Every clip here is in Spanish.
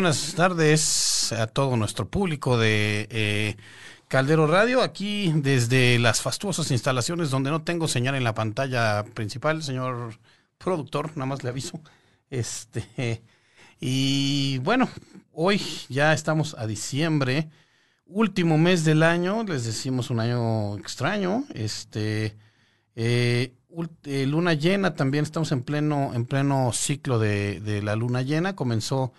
Buenas tardes a todo nuestro público de eh, Caldero Radio, aquí desde las fastuosas instalaciones donde no tengo señal en la pantalla principal, señor productor, nada más le aviso. Este, y bueno, hoy ya estamos a diciembre, último mes del año, les decimos un año extraño, este, eh, eh, luna llena, también estamos en pleno, en pleno ciclo de la luna llena, comenzó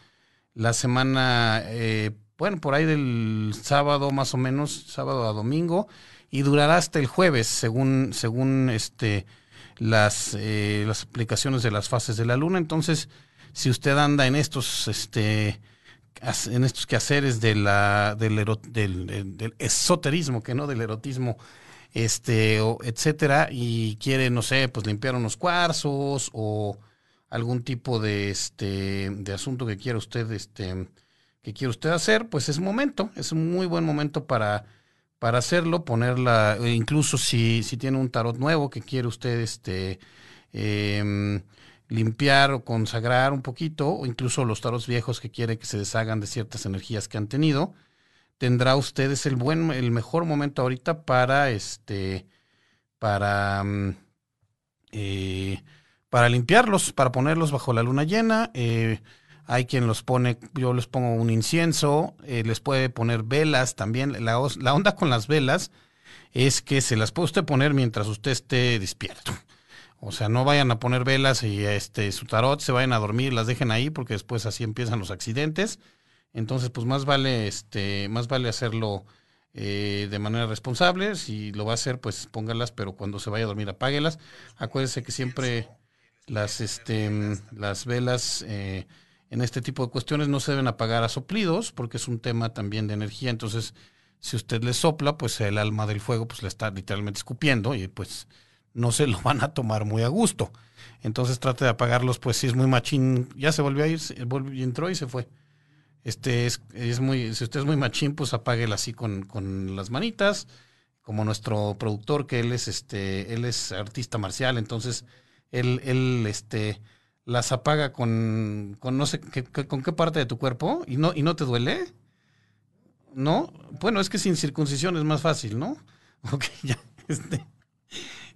la semana, eh, bueno, por ahí del sábado más o menos, sábado a domingo, y durará hasta el jueves, según, según este, las, eh, las aplicaciones de las fases de la luna. Entonces, si usted anda en estos, este, en estos quehaceres de la, del, del, esoterismo, que no del erotismo, este, o, etcétera, y quiere, no sé, pues limpiar unos cuarzos o algún tipo de este de asunto que quiera usted este que quiera usted hacer, pues es momento, es un muy buen momento para para hacerlo, ponerla, e incluso si, si tiene un tarot nuevo que quiere usted este eh, limpiar o consagrar un poquito, o incluso los tarots viejos que quiere que se deshagan de ciertas energías que han tenido, tendrá usted es el buen, el mejor momento ahorita para este, para mm, eh, para limpiarlos, para ponerlos bajo la luna llena. Eh, hay quien los pone, yo les pongo un incienso, eh, les puede poner velas también. La, onda con las velas es que se las puede usted poner mientras usted esté despierto. O sea, no vayan a poner velas y este su tarot se vayan a dormir, las dejen ahí porque después así empiezan los accidentes. Entonces, pues más vale este, más vale hacerlo eh, de manera responsable. Si lo va a hacer, pues póngalas, pero cuando se vaya a dormir apáguelas. Acuérdese que siempre las, este, las velas eh, en este tipo de cuestiones no se deben apagar a soplidos porque es un tema también de energía. Entonces, si usted le sopla, pues el alma del fuego pues le está literalmente escupiendo y pues no se lo van a tomar muy a gusto. Entonces trate de apagarlos, pues si es muy machín, ya se volvió a ir, volvió, entró y se fue. Este es, es muy, si usted es muy machín, pues apáguela así con, con las manitas, como nuestro productor, que él es este, él es artista marcial, entonces él, él este, las apaga con, con no sé qué, con qué parte de tu cuerpo y no, y no te duele. ¿No? Bueno, es que sin circuncisión es más fácil, ¿no? Ok, ya. Este,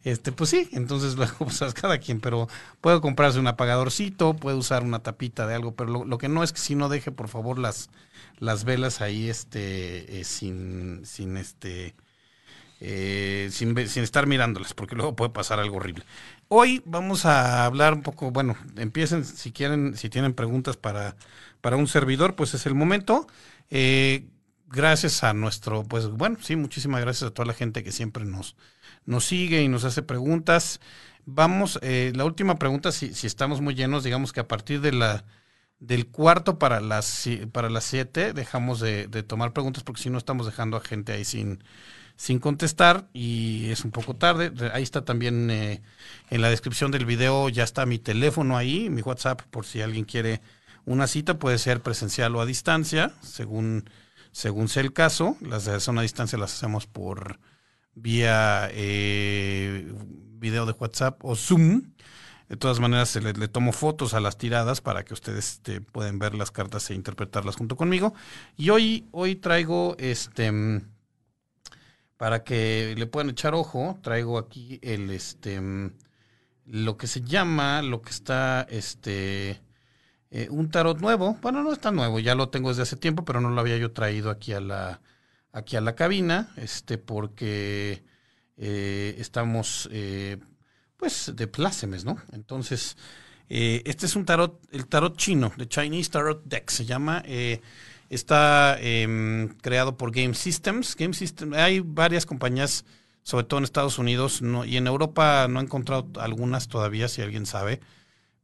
este, pues sí, entonces luego pues, cada quien, pero puede comprarse un apagadorcito, puede usar una tapita de algo, pero lo, lo que no es que si no deje por favor las, las velas ahí este, eh, sin, sin este, eh, sin, sin, estar mirándolas, porque luego puede pasar algo horrible. Hoy vamos a hablar un poco, bueno, empiecen si quieren, si tienen preguntas para, para un servidor, pues es el momento. Eh, gracias a nuestro, pues bueno, sí, muchísimas gracias a toda la gente que siempre nos, nos sigue y nos hace preguntas. Vamos, eh, la última pregunta, si, si estamos muy llenos, digamos que a partir de la del cuarto para las para las siete dejamos de, de tomar preguntas porque si no estamos dejando a gente ahí sin sin contestar y es un poco tarde. Ahí está también eh, en la descripción del video, ya está mi teléfono ahí, mi WhatsApp, por si alguien quiere una cita, puede ser presencial o a distancia, según, según sea el caso. Las de zona a distancia las hacemos por vía eh, video de WhatsApp o Zoom. De todas maneras, le, le, tomo fotos a las tiradas para que ustedes este, pueden ver las cartas e interpretarlas junto conmigo. Y hoy, hoy traigo este para que le puedan echar ojo, traigo aquí el este lo que se llama, lo que está este eh, un tarot nuevo. Bueno, no está nuevo, ya lo tengo desde hace tiempo, pero no lo había yo traído aquí a la aquí a la cabina, este porque eh, estamos eh, pues de plácemes, ¿no? Entonces, este es un tarot, el tarot chino, de Chinese Tarot Deck, se llama Está eh, creado por Game Systems. Game hay varias compañías, sobre todo en Estados Unidos, y en Europa no he encontrado algunas todavía, si alguien sabe.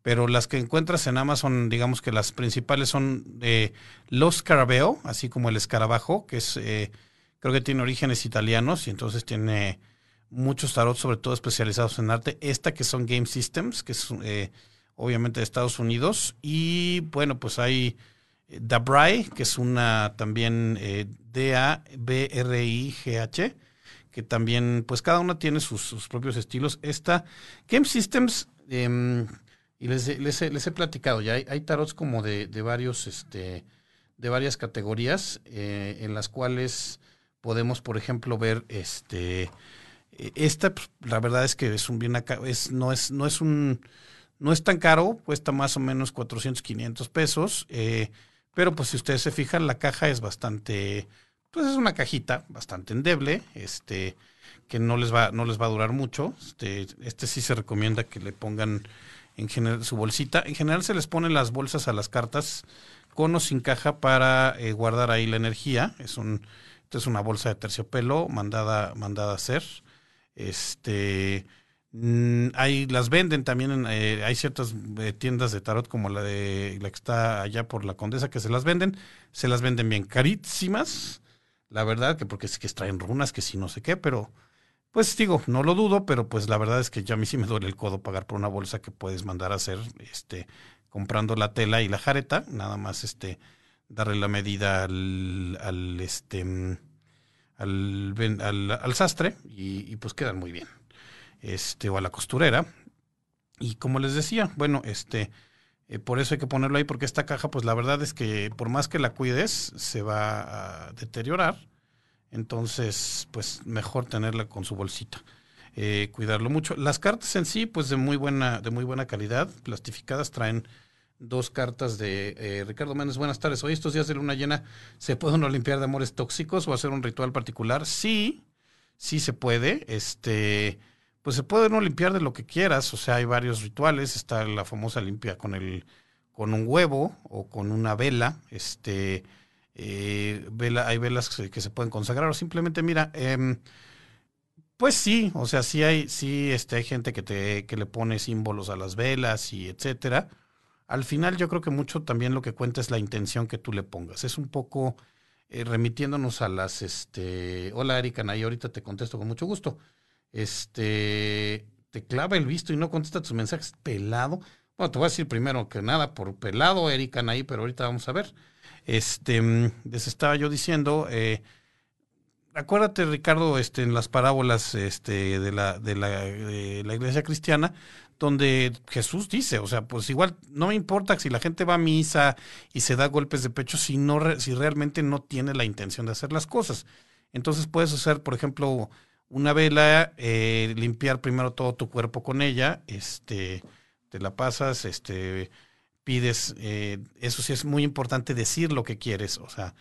Pero las que encuentras en Amazon, digamos que las principales son eh, Los Scarabeo, así como el escarabajo, que es, eh, creo que tiene orígenes italianos y entonces tiene muchos tarot, sobre todo especializados en arte. Esta que son Game Systems, que es eh, obviamente de Estados Unidos. Y bueno, pues hay Dabrai, que es una también eh, D-A-B-R-I-G-H, que también, pues cada una tiene sus, propios estilos. Esta, Game Systems, em, Y les, les, he, les he platicado, ya hay, tarots como de, varios, este, de varias categorías, eh, en las cuales podemos, por ejemplo, ver este e, esta, pues, la verdad es que es un bien es, no es, no es un, no es tan caro, cuesta más o menos 400, 500 pesos, eh, pero pues si ustedes se fijan, la caja es bastante, pues es una cajita bastante endeble, este, que no les va, no les va a durar mucho. Este, este sí se recomienda que le pongan en general su bolsita. En general se les ponen las bolsas a las cartas con o sin caja para eh, guardar ahí la energía. Es un, es una bolsa de terciopelo mandada, mandada a hacer. Este, mm, hay, las venden también, eh, hay ciertas eh, tiendas de tarot como la de la que está allá por la Condesa que se las venden, se las venden bien carísimas, la verdad, que porque es que traen runas, que si no sé qué, pero pues digo, no lo dudo, pero pues la verdad es que ya a mí sí me duele el codo pagar por una bolsa que puedes mandar a hacer, este, comprando la tela y la jareta, nada más este, darle la medida al, al este, mm, al, al, sastre y, pues quedan muy bien. Este, o a la costurera. Y como les decía, bueno, este, eh, por eso hay que ponerlo ahí, porque esta caja, pues la verdad es que por más que la cuides, se va a deteriorar. Entonces, pues mejor tenerla con su bolsita. Eh, cuidarlo mucho. Las cartas en sí, pues de muy buena, de muy buena calidad, plastificadas, traen dos cartas de eh, Ricardo Méndez. Buenas tardes. Hoy estos días de luna llena, ¿se puede uno limpiar de amores tóxicos o hacer un ritual particular? Sí, sí se puede. Este, pues se puede uno limpiar de lo que quieras. O sea, hay varios rituales. Está la famosa limpia con el, con un huevo o con una vela. Este, eh, vela, hay velas que se, pueden consagrar o simplemente, mira, eh, pues sí, o sea, sí hay, sí, este, hay gente que te, que le pone símbolos a las velas y etcétera al final yo creo que mucho también lo que cuenta es la intención que tú le pongas. Es un poco eh, remitiéndonos a las, este, hola Erika Nay, ahorita te contesto con mucho gusto. Este, te clava el visto y no contesta tus mensajes pelado. Bueno, te voy a decir primero que nada por pelado, Erika Nay, pero ahorita vamos a ver. Este, les estaba yo diciendo, eh, acuérdate Ricardo, este, en las parábolas este, de, la, de, la, de la iglesia cristiana, donde Jesús dice, o sea, pues igual no me importa si la gente va a misa y se da golpes de pecho si no si realmente no tiene la intención de hacer las cosas. Entonces puedes hacer, por ejemplo, una vela, eh, limpiar primero todo tu cuerpo con ella, este, te la pasas, este, pides, eh, eso sí es muy importante decir lo que quieres, o sea,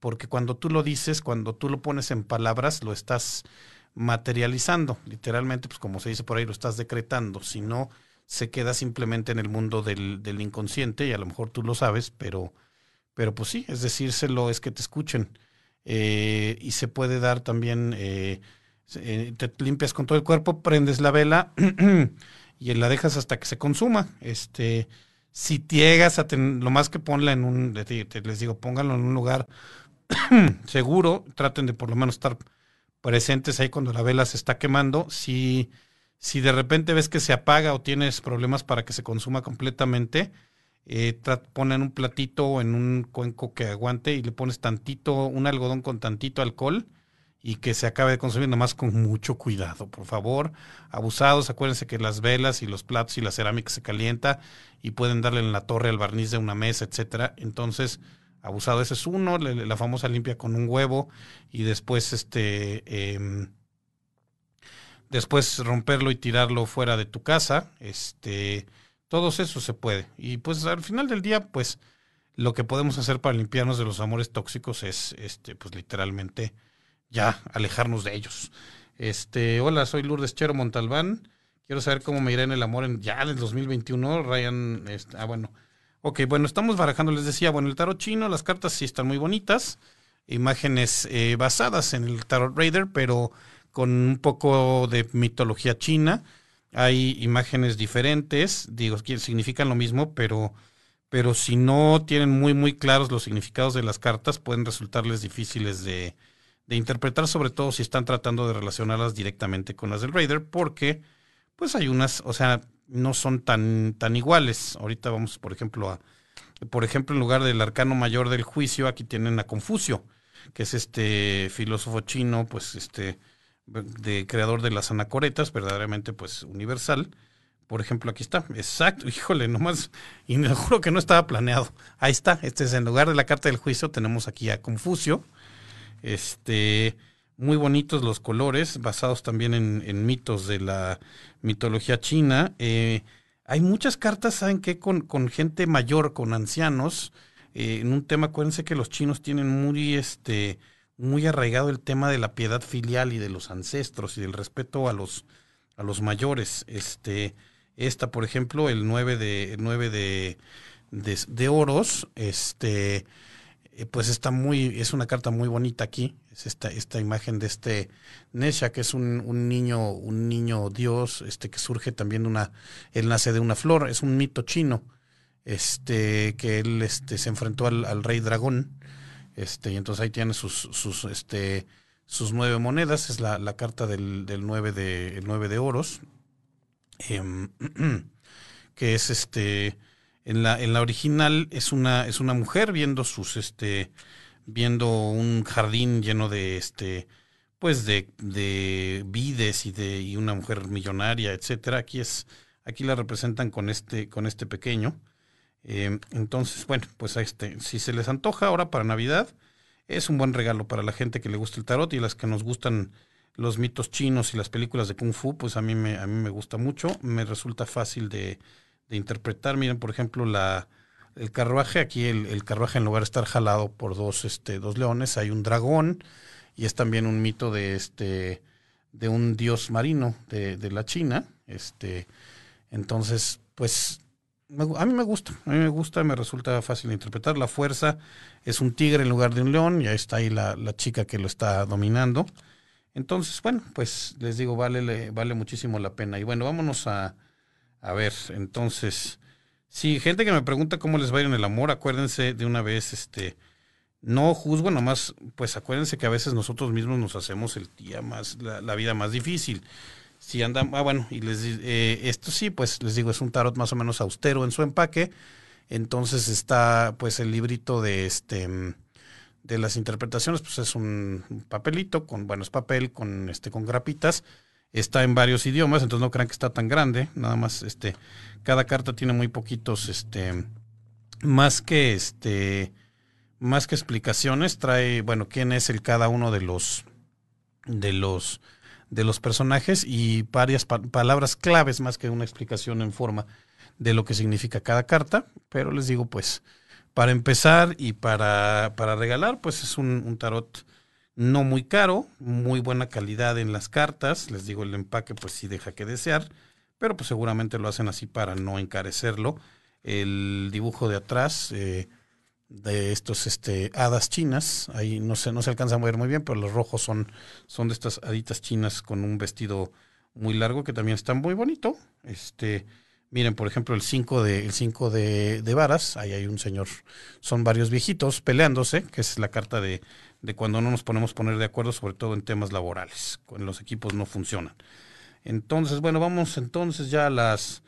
porque cuando tú lo dices, cuando tú lo pones en palabras, lo estás materializando. Literalmente, pues como se dice por ahí, lo estás decretando. Si no, se queda simplemente en el mundo del, del inconsciente y a lo mejor tú lo sabes, pero, pero pues sí, es decírselo, es que te escuchen. Eh, y se puede dar también, eh, te limpias con todo el cuerpo, prendes la vela y la dejas hasta que se consuma. Este, si llegas a tener, lo más que ponla en un, les digo, pónganlo en un lugar seguro, traten de por lo menos estar presentes ahí cuando la vela se está quemando. Si, si de repente ves que se apaga o tienes problemas para que se consuma completamente, eh, ponen un platito en un cuenco que aguante y le pones tantito, un algodón con tantito alcohol y que se acabe de consumir con mucho cuidado, por favor. Abusados, acuérdense que las velas y los platos y la cerámica se calienta y pueden darle en la torre al barniz de una mesa, etcétera. Entonces, abusado. Ese es uno, la famosa limpia con un huevo y después este em, después romperlo y tirarlo fuera de tu casa. Este, todo eso se puede. Y pues al final del día, pues lo que podemos hacer para limpiarnos de los amores tóxicos es este, pues literalmente ya alejarnos de ellos. Este, hola, soy Lourdes Chero Montalbán. Quiero saber cómo me irá en el amor en, ya en el 2021. Ryan, este, ah, bueno, Ok, bueno, estamos barajando, les decía, bueno, el tarot chino, las cartas sí están muy bonitas, imágenes eh, basadas en el tarot Raider, pero con un poco de mitología china. Hay imágenes diferentes, digo, que significan lo mismo, pero, pero si no tienen muy, muy claros los significados de las cartas, pueden resultarles difíciles de, de interpretar, sobre todo si están tratando de relacionarlas directamente con las del Raider, porque pues hay unas, o sea, no son tan, tan iguales. Ahorita vamos, por ejemplo, a, por ejemplo, en lugar del arcano mayor del juicio, aquí tienen a Confucio, que es este filósofo chino, pues este, de creador de las anacoretas, verdaderamente pues universal, Por ejemplo, aquí está. Exacto. Híjole, nomás. Y me juro que no estaba planeado. Ahí está. Este es en lugar de la carta del juicio. Tenemos aquí a Confucio. Este. Muy bonitos los colores, basados también en, mitos de la mitología china. Eh, hay muchas cartas, ¿saben qué? Con, gente mayor, con ancianos. Eh, en un tema, acuérdense que los chinos tienen muy, este, muy arraigado el tema de la piedad filial y de los ancestros y del respeto a los, a los mayores. Este, esta, por ejemplo, el 9 de, el 9 de, de, oros, este, eh, pues está muy, es una carta muy bonita aquí. Es esta, esta imagen de este Nesha, que es un, un, niño, un niño dios, este, que surge también de una, él nace de una flor, es un mito chino, este, que él este, se enfrentó al, al rey dragón este, y entonces ahí tiene sus, sus, este, sus nueve monedas, es la, la carta del, del nueve de, el nueve de oros, em, que es este, en la, en la original es una, es una mujer viendo sus, este, viendo un jardín lleno de, este, pues de, de vides y de, y una mujer millonaria, etcétera. Aquí es, aquí la representan con este, con este pequeño. Eh, entonces, bueno, pues este, si se les antoja ahora para Navidad, es un buen regalo para la gente que le gusta el tarot y las que nos gustan los mitos chinos y las películas de kung fu, pues a mí me, a mí me gusta mucho, me resulta fácil de, interpretar. Miren, por ejemplo, la, el carruaje, aquí el, carruaje en lugar de estar jalado por dos, este, dos leones, hay un dragón y es también un mito de este de un dios marino de, de la China. Este, entonces, pues a mí me gusta, a mí me gusta, me resulta fácil de interpretar. La fuerza es un tigre en lugar de un león, ya está ahí la, chica que lo está dominando. Entonces, bueno, pues les digo, vale, vale muchísimo la pena. Y bueno, vámonos a, a ver, entonces, si gente que me pregunta cómo les va a ir en el amor, acuérdense de una vez, este, no juzgo nomás, pues acuérdense que a veces nosotros mismos nos hacemos el día más, la vida más difícil si andan, ah, bueno, y les eh, esto sí, pues les digo, es un tarot más o menos austero en su empaque. Entonces está, pues, el librito de este de las interpretaciones, pues es un papelito con, bueno, es papel con este, con grapitas. Está en varios idiomas, entonces no crean que está tan grande. Nada más, este, cada carta tiene muy poquitos, este, más que este, más que explicaciones, trae, bueno, quién es el cada uno de los, de los de los personajes y varias palabras claves más que una explicación en forma de lo que significa cada carta. Pero les digo, pues, para empezar y para, para regalar, pues es un, tarot no muy caro, muy buena calidad en las cartas. Les digo, el empaque pues sí deja que desear, pero pues seguramente lo hacen así para no encarecerlo. El dibujo de atrás, eh, de estos este, hadas chinas. Ahí no se, no se alcanza a ver muy bien, pero los rojos son, son de estas haditas chinas con un vestido muy largo que también está muy bonito. Este, miren, por ejemplo, el 5 de, cinco de, de, varas, ahí hay un señor, son varios viejitos peleándose, que es la carta de, de cuando no nos ponemos poner de acuerdo, sobre todo en temas laborales, cuando los equipos no funcionan. Entonces, bueno, vamos entonces ya a las,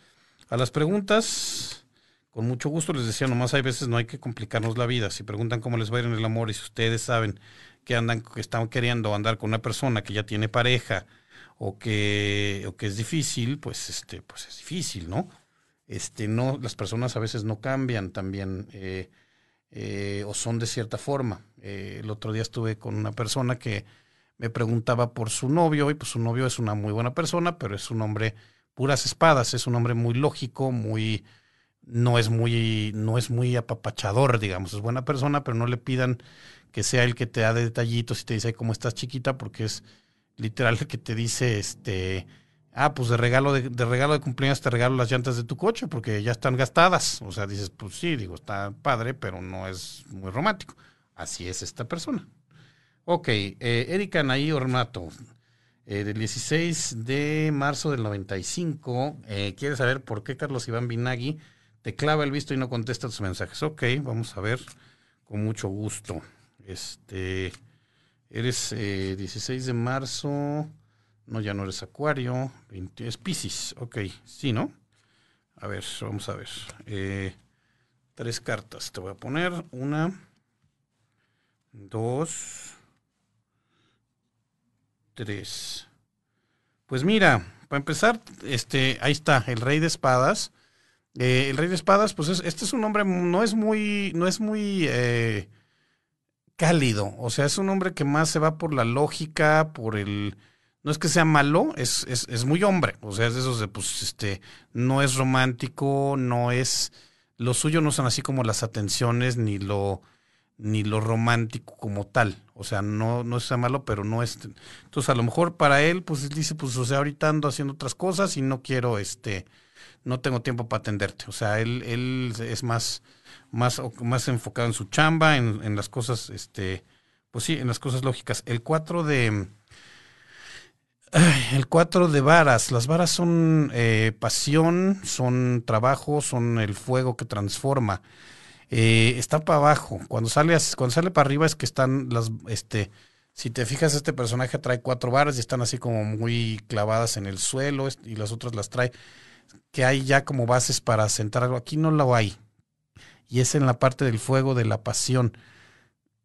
a las preguntas con mucho gusto les decía, nomás hay veces no hay que complicarnos la vida. Si preguntan cómo les va a ir en el amor y si ustedes saben que andan, que están queriendo andar con una persona que ya tiene pareja o que, o que es difícil, pues este, pues es difícil, ¿no? Este, no, las personas a veces no cambian también eh, eh, o son de cierta forma. Eh, el otro día estuve con una persona que me preguntaba por su novio y pues su novio es una muy buena persona, pero es un hombre puras espadas, es un hombre muy lógico, muy no es muy, no es muy apapachador, digamos, es buena persona, pero no le pidan que sea el que te da detallitos y te dice cómo estás chiquita, porque es literal el que te dice, este, ah, pues de regalo de, regalo de cumpleaños te regalo las llantas de tu coche porque ya están gastadas. O sea, dices, pues sí, digo, está padre, pero no es muy romántico. Así es esta persona. Ok, eh, Erika Naí Ornato, eh, del 16 de marzo del 95, eh, quiere saber por qué Carlos Iván Binagui te clava el visto y no contesta tus mensajes. Ok, vamos a ver, con mucho gusto. Este, eres 16 eh, de marzo, no, ya no eres Acuario, es Pisces, ok, sí, ¿no? A ver, vamos a ver. Eh, tres cartas, te voy a poner una, dos, tres. Pues mira, para empezar, este, ahí está, el rey de espadas. Eh, el rey de espadas, pues este es un hombre, no es muy, no es muy eh, cálido. O sea, es un hombre que más se va por la lógica, por el. No es que sea malo, es, es, es muy hombre. O sea, es de esos de, pues, este, no es romántico, no es. Lo suyo no son así como las atenciones, ni lo, ni lo romántico como tal. O sea, no, no es malo, pero no es. Entonces, a lo mejor para él, pues dice, pues, o sea, ahorita ando haciendo otras cosas y no quiero, este, no tengo tiempo para atenderte. O sea, él, él es más, más, más enfocado en su chamba, en, en las cosas, este, pues sí, en las cosas lógicas. El 4 de. El 4 de varas. Las varas son eh, pasión, son trabajo, son el fuego que transforma eh, está para abajo. Cuando sale, cuando sale para arriba es que están las, este, si te fijas, este personaje trae cuatro barras y están así como muy clavadas en el suelo y las otras las trae, que hay ya como bases para sentar algo. Aquí no lo hay. Y es en la parte del fuego de la pasión.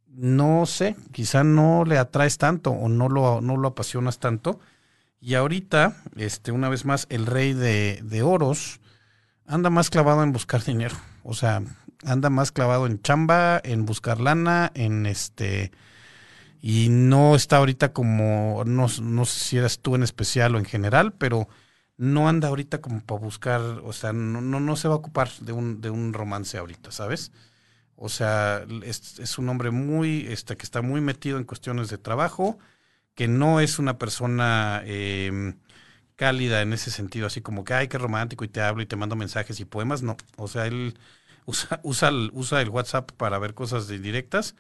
No sé, quizá no le atraes tanto o no lo, no lo apasionas tanto. Y ahorita, este, una vez más, el rey de, de oros anda más clavado en buscar dinero. O sea, anda más clavado en chamba, en buscar lana, en este y no está ahorita como no, no sé si eras tú en especial o en general, pero no anda ahorita como para buscar, o sea, no, no, no se va a ocupar de un, de un romance ahorita, ¿sabes? O sea, es, es, un hombre muy, este, que está muy metido en cuestiones de trabajo, que no es una persona eh, cálida en ese sentido, así como que, ay, qué romántico, y te hablo y te mando mensajes y poemas, no. O sea, él usa, usa, el, usa el WhatsApp para ver cosas directas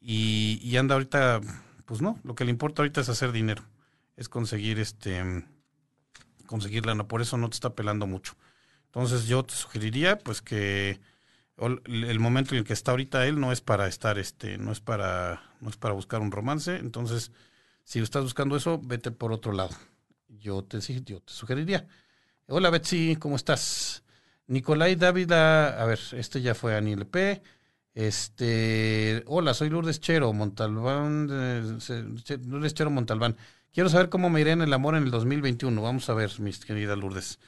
y, y, anda ahorita, pues no, lo que le importa ahorita es hacer dinero, es conseguir este, conseguir lana, por eso no te está pelando mucho. Entonces yo te sugeriría pues que el momento en el que está ahorita él no es para estar este, no es para, no es para buscar un romance, entonces si estás buscando eso, vete por otro lado. Yo te, yo te sugeriría. Hola Betsy, ¿cómo estás? Nicolai Dávila, a ver, este ya fue Anil P. Este, hola, soy Lourdes Chero, Montalbán, Lourdes Chero Montalbán. Quiero saber cómo me iré en el amor en el 2021. Vamos a ver, mis queridas Lourdes.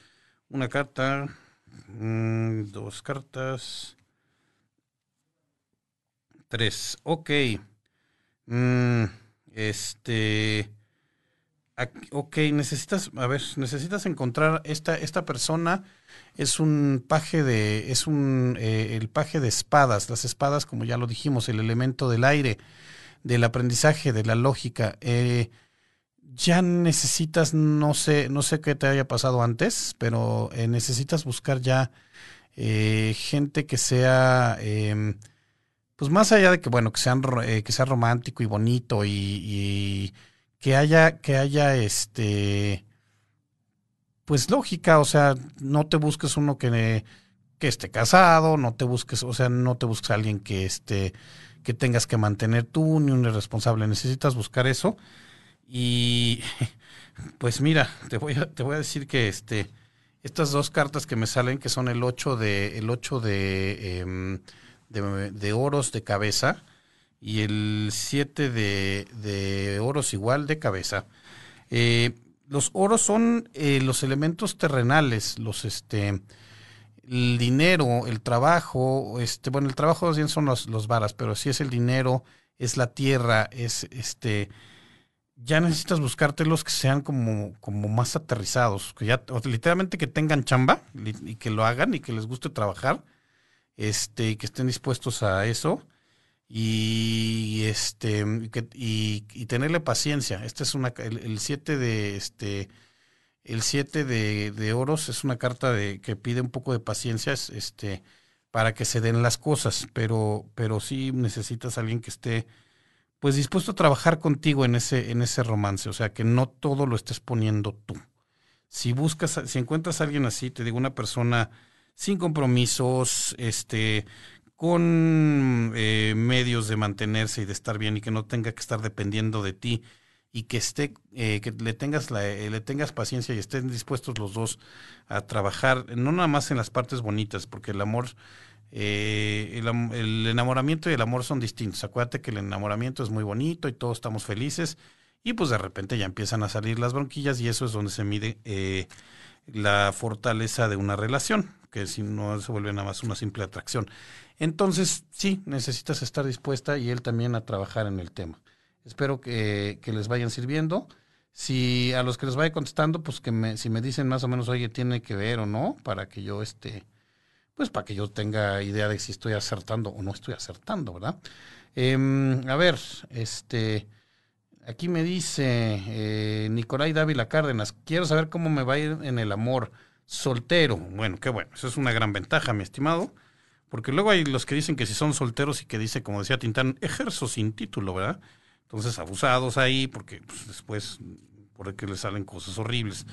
Una carta, mm, dos cartas, tres. Ok. Mm, este, ok, necesitas, a ver, necesitas encontrar esta, esta persona es un paje de, es un, eh, el paje de espadas, las espadas, como ya lo dijimos, el elemento del aire, del aprendizaje, de la lógica. Eh, ya necesitas, no sé, no sé qué te haya pasado antes, pero eh, necesitas buscar ya gente que sea, em, pues más allá de que, bueno, que sean, que sea romántico y bonito y, que haya, que haya este pues lógica, o sea, no te busques uno que, que esté casado, no te busques, o sea, no te busques a alguien que esté, que tengas que mantener tú, ni un irresponsable, necesitas buscar eso. Y pues mira, te voy a, te voy a decir que este, estas dos cartas que me salen, que son el 8 de, el 8 em, de, oros de cabeza y el 7 de, de oros igual de cabeza, eh, los oros son eh, los elementos terrenales, los este el dinero, el trabajo, este, bueno, el trabajo bien son los, los varas, pero si es el dinero, es la tierra, es este ya necesitas buscarte los que sean como, como más aterrizados, que ya literalmente que tengan chamba y que lo hagan y que les guste trabajar, este, que estén dispuestos a eso y este y, tenerle paciencia. Este es una el 7 de este el 7 de, de, oros es una carta de que pide un poco de paciencia este para que se den las cosas, pero pero sí necesitas a alguien que esté pues dispuesto a trabajar contigo en ese en ese romance, o sea, que no todo lo estés poniendo tú. Si buscas si encuentras a alguien así, te digo una persona sin compromisos, este con eh, medios de mantenerse y de estar bien y que no tenga que estar dependiendo de ti y que esté eh, que le tengas la, eh, le tengas paciencia y estén dispuestos los dos a trabajar no nada más en las partes bonitas porque el amor el, el, enamoramiento y el amor son distintos. Acuérdate que el enamoramiento es muy bonito y todos estamos felices y pues de repente ya empiezan a salir las bronquillas y eso es donde se mide eh, la fortaleza de una relación, que si no se vuelve nada más una simple atracción. Entonces, sí, necesitas estar dispuesta y él también a trabajar en el tema. Espero que, que les vayan sirviendo. Si a los que les vaya contestando, pues que me, si me dicen más o menos, oye, tiene que ver o no, para que yo este, pues para que yo tenga idea de si estoy acertando o no estoy acertando, ¿verdad? Em, a ver, este, aquí me dice eh, Nicolai Dávila Cárdenas, quiero saber cómo me va a ir en el amor soltero. Bueno, qué bueno, eso es una gran ventaja, mi estimado, porque luego hay los que dicen que si son solteros y que dice, como decía Tintán, ejerzo sin título, ¿verdad? Entonces, abusados ahí, porque pues, después, por que les salen cosas horribles.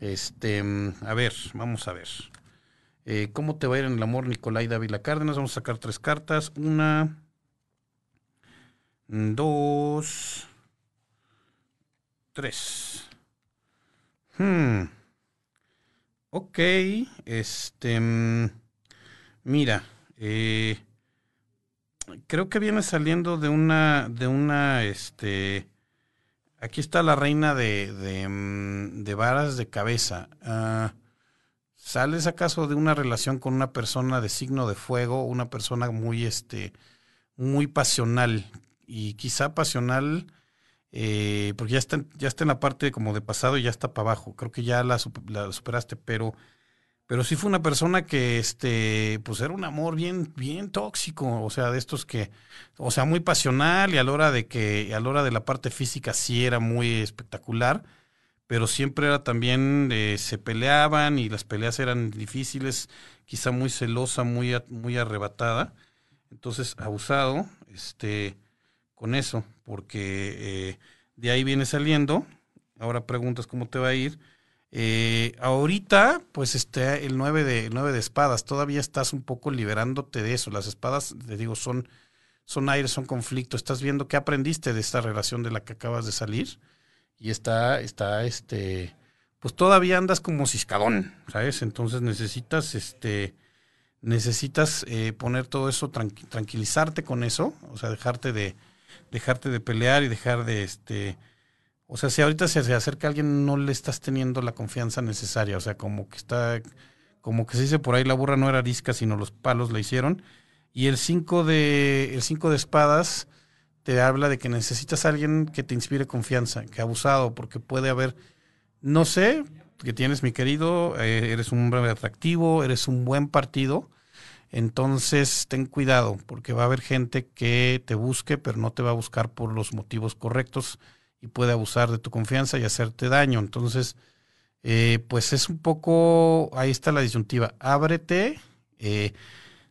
Este, a ver, vamos a ver. Eh, ¿Cómo te va a ir en el amor, Nicolai Dávila Cárdenas? Vamos a sacar tres cartas. Una, dos, tres. Hmm. Ok, este, mm, mira, eh, creo que viene saliendo de una, de una, este, aquí está la reina de, de, mm, de varas de cabeza. Ah, ¿Sales acaso de una relación con una persona de signo de fuego, una persona muy, este, muy pasional y quizá pasional eh, porque ya está, ya está en la parte como de pasado y ya está para abajo. Creo que ya la, superaste, pero pero sí fue una persona que, este, pues era un amor bien, bien tóxico, o sea, de estos que, o sea, muy pasional y a la hora de que, a la hora de la parte física sí era muy espectacular, pero siempre era también, eh, se peleaban y las peleas eran difíciles, quizá muy celosa, muy, muy arrebatada, entonces abusado, este, con eso, porque eh, de ahí viene saliendo, ahora preguntas cómo te va a ir, eh, ahorita, pues este, el 9 de, de espadas, todavía estás un poco liberándote de eso. Las espadas, te digo, son, son aire, son conflicto. Estás viendo qué aprendiste de esta relación de la que acabas de salir. Y está, está, este, pues todavía andas como ciscadón, ¿sabes? Entonces necesitas, este, necesitas eh, poner todo eso, tranquilizarte con eso, o sea, dejarte de, dejarte de pelear y dejar de, este, o sea, si ahorita se, acerca alguien, no le estás teniendo la confianza necesaria. O sea, como que está, como que se dice por ahí, la burra no era arisca, sino los palos la hicieron. Y el 5 de, el cinco de espadas te habla de que necesitas a alguien que te inspire confianza, que ha abusado, porque puede haber, no sé, que tienes, mi querido, eh, eres un hombre atractivo, eres un buen partido. Entonces, ten cuidado, porque va a haber gente que te busque, pero no te va a buscar por los motivos correctos y puede abusar de tu confianza y hacerte daño. Entonces, eh, pues es un poco, ahí está la disyuntiva, ábrete, eh,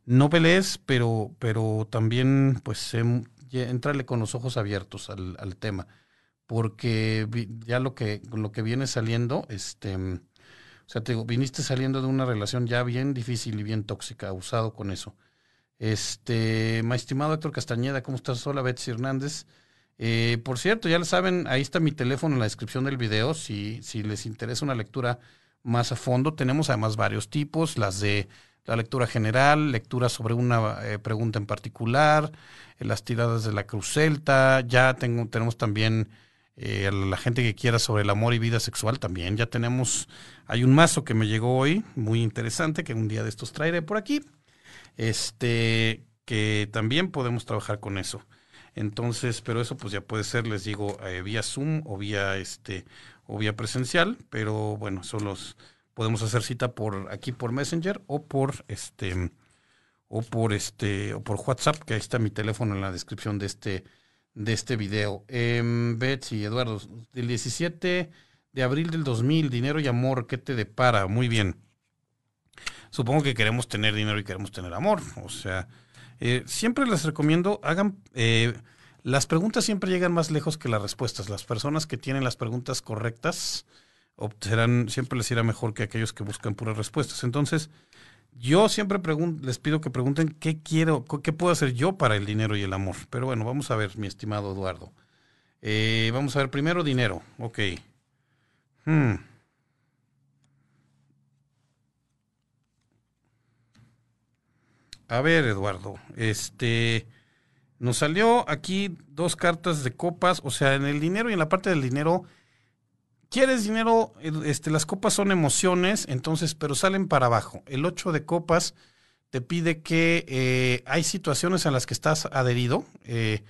no pelees, pero, pero también pues em, entrale con los ojos abiertos al, al, tema, porque ya lo que, lo que viene saliendo, este, o sea, te digo, viniste saliendo de una relación ya bien difícil y bien tóxica, abusado con eso. Este, mi estimado Héctor Castañeda, ¿cómo estás? Hola, Betsy Hernández. Eh, por cierto, ya lo saben, ahí está mi teléfono en la descripción del video. Si, si les interesa una lectura más a fondo, tenemos además varios tipos, las de la lectura general, lectura sobre una eh, pregunta en particular, eh, las tiradas de la cruz celta, ya tengo, tenemos también la gente que quiera sobre el amor y vida sexual también, ya tenemos, hay un mazo que me llegó hoy, muy interesante, que un día de estos traeré por aquí, este, que también podemos trabajar con eso. Entonces, pero eso pues ya puede ser, les digo, eh, vía Zoom o vía este o vía presencial, pero bueno, solo podemos hacer cita por aquí por Messenger o por este o por este o por WhatsApp, que ahí está mi teléfono en la descripción de este de este video. Eh, Betsy, Eduardo, el 17 de abril del 2000, dinero y amor, ¿qué te depara? Muy bien. Supongo que queremos tener dinero y queremos tener amor, o sea, eh, siempre les recomiendo, hagan... Eh, las preguntas siempre llegan más lejos que las respuestas. Las personas que tienen las preguntas correctas obtendrán, siempre les irá mejor que aquellos que buscan puras respuestas. Entonces, yo siempre les pido que pregunten qué quiero, qué puedo hacer yo para el dinero y el amor. Pero bueno, vamos a ver, mi estimado Eduardo. Eh, vamos a ver primero dinero. Ok. Hmm. A ver, Eduardo, este, Nos salió aquí dos cartas de copas, o sea, en el dinero y en la parte del dinero, quieres dinero, este, las copas son emociones, entonces, pero salen para abajo. El 8 de copas te pide que eh, hay situaciones en las que estás adherido, eh,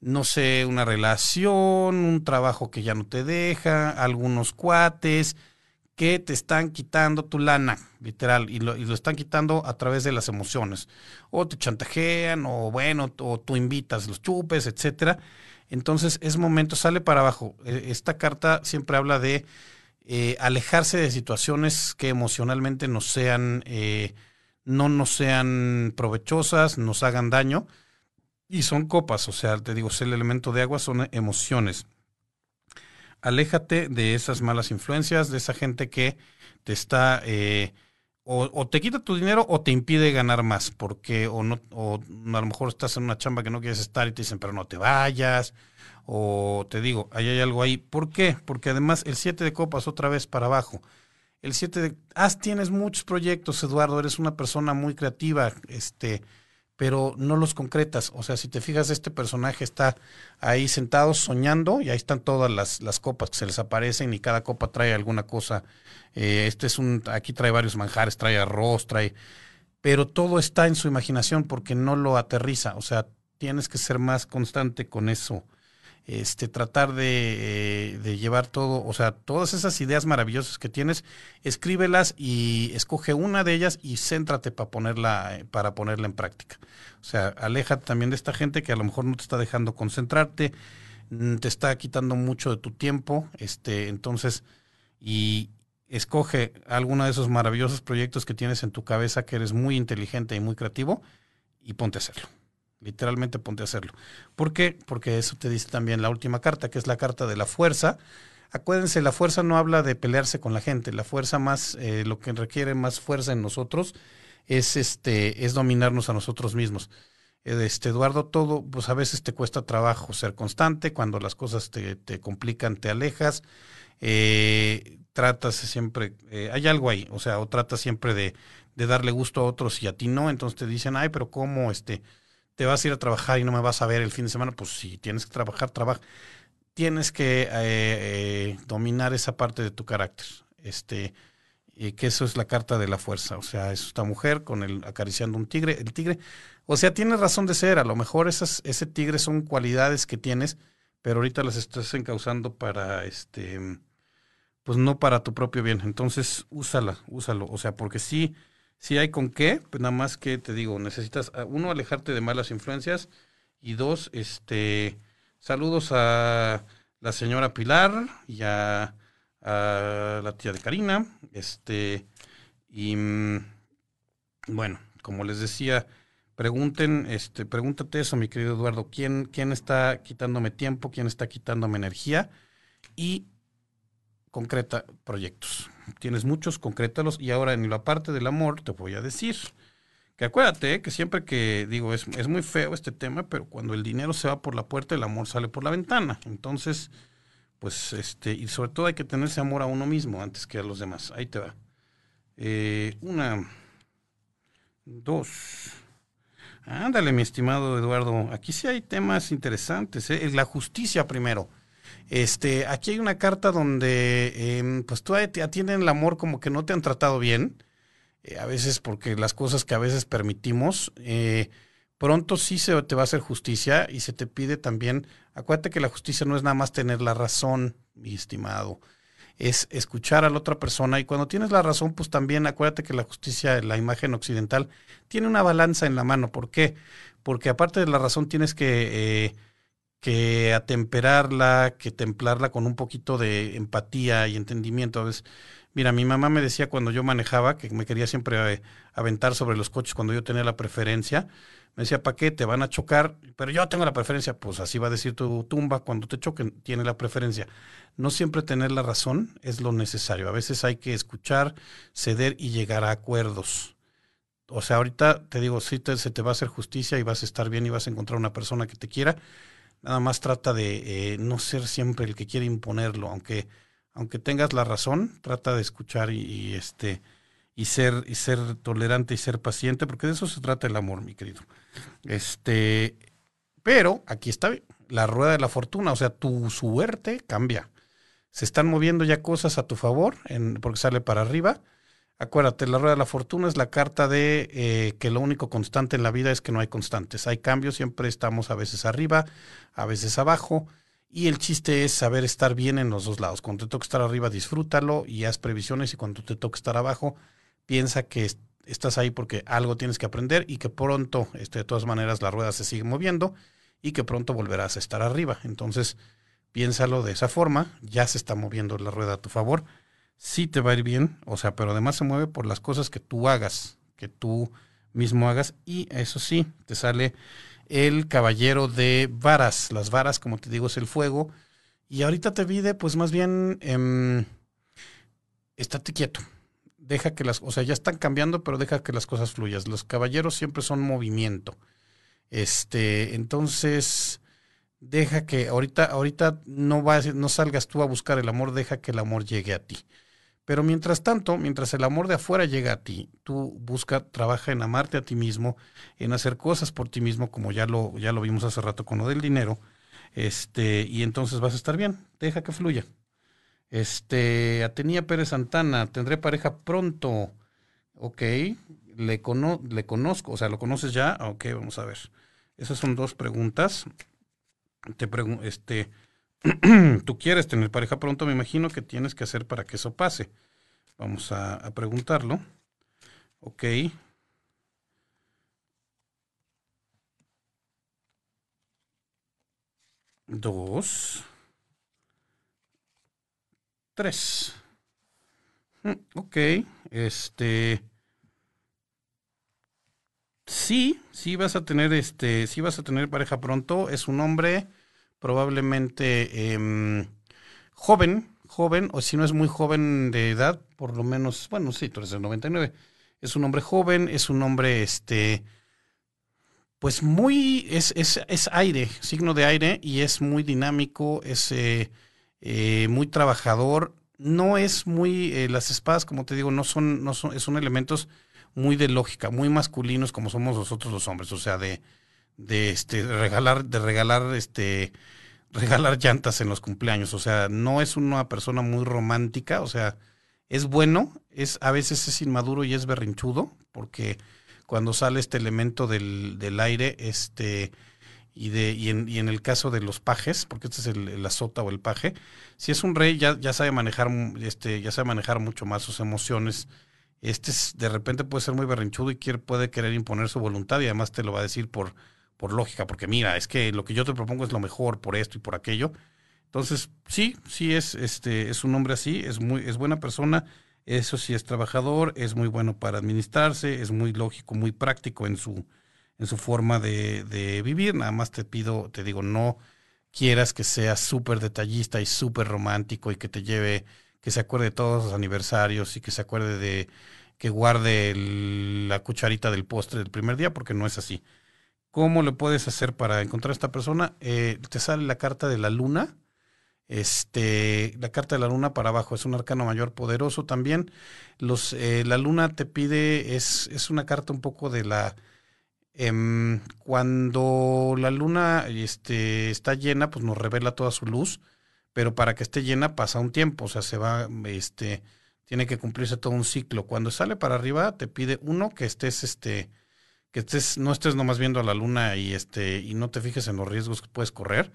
no sé, una relación, un trabajo que ya no te deja, algunos cuates, que te están quitando tu lana, literal, y lo, y lo, están quitando a través de las emociones. O te chantajean, o bueno, o tú invitas los chupes, etcétera. Entonces es momento, sale para abajo. E, esta carta siempre habla de eh, alejarse de situaciones que emocionalmente nos sean, eh, no nos sean provechosas, nos hagan daño. Y son copas, o sea, te digo, el elemento de agua, son emociones aléjate de esas malas influencias, de esa gente que te está eh, o, te quita tu dinero o te impide ganar más, porque o no, o a lo mejor estás en una chamba que no quieres estar y te dicen, pero no te vayas, o te digo, ahí hay algo ahí. ¿Por qué? Porque además el 7 de copas otra vez para abajo. El 7 de... Ah, tienes muchos proyectos, Eduardo, eres una persona muy creativa, este pero no los concretas. O sea, si te fijas, este personaje está ahí sentado soñando y ahí están todas las, las copas que se les aparecen y cada copa trae alguna cosa. Eh, este es un, aquí trae varios manjares, trae arroz, trae, pero todo está en su imaginación porque no lo aterriza. O sea, tienes que ser más constante con eso este, tratar de, de, llevar todo, o sea, todas esas ideas maravillosas que tienes, escríbelas y escoge una de ellas y céntrate para ponerla, para ponerla en práctica. O sea, aléjate también de esta gente que a lo mejor no te está dejando concentrarte, mm, te está quitando mucho de tu tiempo, este, entonces, y escoge alguno de esos maravillosos proyectos que tienes en tu cabeza, que eres muy inteligente y muy creativo, y ponte a hacerlo. Literalmente ponte a hacerlo. ¿Por qué? Porque eso te dice también la última carta, que es la carta de la fuerza. Acuérdense, la fuerza no habla de pelearse con la gente. La fuerza más, eh, lo que requiere más fuerza en nosotros es este, es dominarnos a nosotros mismos. Este, Eduardo, todo, pues a veces te cuesta trabajo ser constante, cuando las cosas te, te complican, te alejas, eh, tratas siempre, eh, hay algo ahí, o sea, o tratas siempre de, de darle gusto a otros y a ti no, entonces te dicen, ay, pero ¿cómo? Este, te vas a ir a trabajar y no me vas a ver el fin de semana, pues si tienes que trabajar, trabaja. Tienes que eh, eh, dominar esa parte de tu carácter. Este, y que eso es la carta de la fuerza. O sea, es esta mujer con el acariciando un tigre. El tigre, o sea, tienes razón de ser. A lo mejor ese tigre son cualidades que tienes, pero ahorita las estás encauzando para este, pues no para tu propio bien. Entonces, úsala, úsalo. O sea, porque sí si hay con qué, pues nada más que te digo, necesitas, ah, uno, alejarte de malas influencias y dos, este, saludos a la señora Pilar y a, la tía de Karina, este, y mm, bueno, como les decía, pregunten, este, pregúntate eso, mi querido Eduardo, ¿quién, quién está quitándome tiempo, quién está quitándome energía y concreta proyectos. Tienes muchos, concrétalos. Y ahora en la parte del amor te voy a decir que acuérdate que siempre que digo, es, es muy feo este tema, pero cuando el dinero se va por la puerta, el amor sale por la ventana. Entonces, pues, este, y sobre todo hay que tenerse amor a uno mismo antes que a los demás. Ahí te va. Eh, una, dos. Ándale, mi estimado Eduardo. Aquí sí hay temas interesantes. ¿eh? La justicia primero. Este, aquí hay una carta donde em, pues tú atienden el amor como que no te han tratado bien, eh, a veces porque las cosas que a veces permitimos, eh, pronto sí se te va a hacer justicia y se te pide también, acuérdate que la justicia no es nada más tener la razón, mi estimado, es escuchar a la otra persona y cuando tienes la razón, pues también acuérdate que la justicia, la imagen occidental, tiene una balanza en la mano. ¿Por qué? Porque aparte de la razón tienes que... Que atemperarla, que templarla con un poquito de empatía y entendimiento. A veces, mira, mi mamá me decía cuando yo manejaba, que me quería siempre eh, aventar sobre los coches cuando yo tenía la preferencia, me decía, ¿para qué? Te van a chocar, pero yo tengo la preferencia. Pues así va a decir tu tumba, cuando te choquen, tiene la preferencia. No siempre tener la razón es lo necesario. A veces hay que escuchar, ceder y llegar a acuerdos. O sea, ahorita te digo, sí te, se te va a hacer justicia y vas a estar bien y vas a encontrar una persona que te quiera, Nada más trata de eh, no ser siempre el que quiere imponerlo, aunque, aunque tengas la razón, trata de escuchar y, este y ser y ser tolerante y ser paciente, porque de eso se trata el amor, mi querido. Este Pero aquí está la rueda de la fortuna, o sea, tu suerte cambia. Se están moviendo ya cosas a tu favor en, porque sale para arriba. Acuérdate, la rueda de la fortuna es la carta de eh, que lo único constante en la vida es que no hay constantes. Hay cambios, siempre estamos a veces arriba, a veces abajo. Y el chiste es saber estar bien en los dos lados. Cuando te toca estar arriba, disfrútalo y haz previsiones. Y cuando te toca estar abajo, piensa que estás ahí porque algo tienes que aprender y que pronto, este, de todas maneras, la rueda se sigue moviendo y que pronto volverás a estar arriba. Entonces, piénsalo de esa forma. Ya se está moviendo la rueda a tu favor. Sí te va a ir bien, o sea, pero además se mueve por las cosas que tú hagas, que tú mismo hagas. Y eso sí, te sale el caballero de varas. Las varas, como te digo, es el fuego. Y ahorita te pide, pues más bien, eh, estate quieto. Deja que las, o sea, ya están cambiando, pero deja que las cosas fluyan. Los caballeros siempre son movimiento. Este, entonces, deja que ahorita, ahorita no vas, no salgas tú a buscar el amor, deja que el amor llegue a ti. Pero mientras tanto, mientras el amor de afuera llega a ti, tú busca, trabaja en amarte a ti mismo, en hacer cosas por ti mismo, como ya lo, ya lo vimos hace rato con lo del dinero, este, y entonces vas a estar bien, deja que fluya. Este, Atenía Pérez Santana, tendré pareja pronto. Ok, le, cono le conozco, o sea, ¿lo conoces ya? Ok, vamos a ver. Esas son dos preguntas. Te pregunto, este, tú quieres tener pareja pronto, me imagino que tienes que hacer para que eso pase. Vamos a, preguntarlo. Ok. Dos. Tres. Mm, ok. Este. Sí, sí vas a tener este, sí vas a tener pareja pronto. Es un hombre probablemente em, joven, joven, o si no es muy joven de edad, por lo menos, bueno, sí, tú eres del 99. Es un hombre joven, es un hombre, este, pues muy, es, es, es aire, signo de aire, y es muy dinámico, es eh, eh, muy trabajador. No es muy, eh, las espadas, como te digo, no son, no son, son elementos muy de lógica, muy masculinos como somos nosotros los hombres, o sea, de, de este regalar de regalar este regalar llantas en los cumpleaños, o sea, no es una persona muy romántica, o sea, es bueno, es a veces es inmaduro y es berrinchudo, porque cuando sale este elemento del, del aire, este y de y en, y en, el caso de los pajes, porque este es el, el, azota o el paje, si es un rey ya, ya sabe manejar este ya sabe manejar mucho más sus emociones. Este es, de repente puede ser muy berrinchudo y quiere, puede querer imponer su voluntad y además te lo va a decir por por lógica, porque mira, es que lo que yo te propongo es lo mejor por esto y por aquello. Entonces, sí, sí es, este, es un hombre así, es muy, es buena persona, eso sí es trabajador, es muy bueno para administrarse, es muy lógico, muy práctico en su, en su forma de, de vivir. Nada más te pido, te digo, no quieras que sea súper detallista y súper romántico y que te lleve, que se acuerde de todos los aniversarios y que se acuerde de que guarde la cucharita del postre del primer día, porque no es así. ¿Cómo le puedes hacer para encontrar a esta persona? Eh, te sale la carta de la luna. Este, la carta de la luna para abajo es un arcano mayor poderoso también. Los, eh, la luna te pide, es, es una carta un poco de la, eh, cuando la luna este, está llena, pues nos revela toda su luz, pero para que esté llena pasa un tiempo, o sea, se va, este, tiene que cumplirse todo un ciclo. Cuando sale para arriba, te pide uno que estés, este, que estés, no estés nomás viendo a la luna y este, y no te fijes en los riesgos que puedes correr,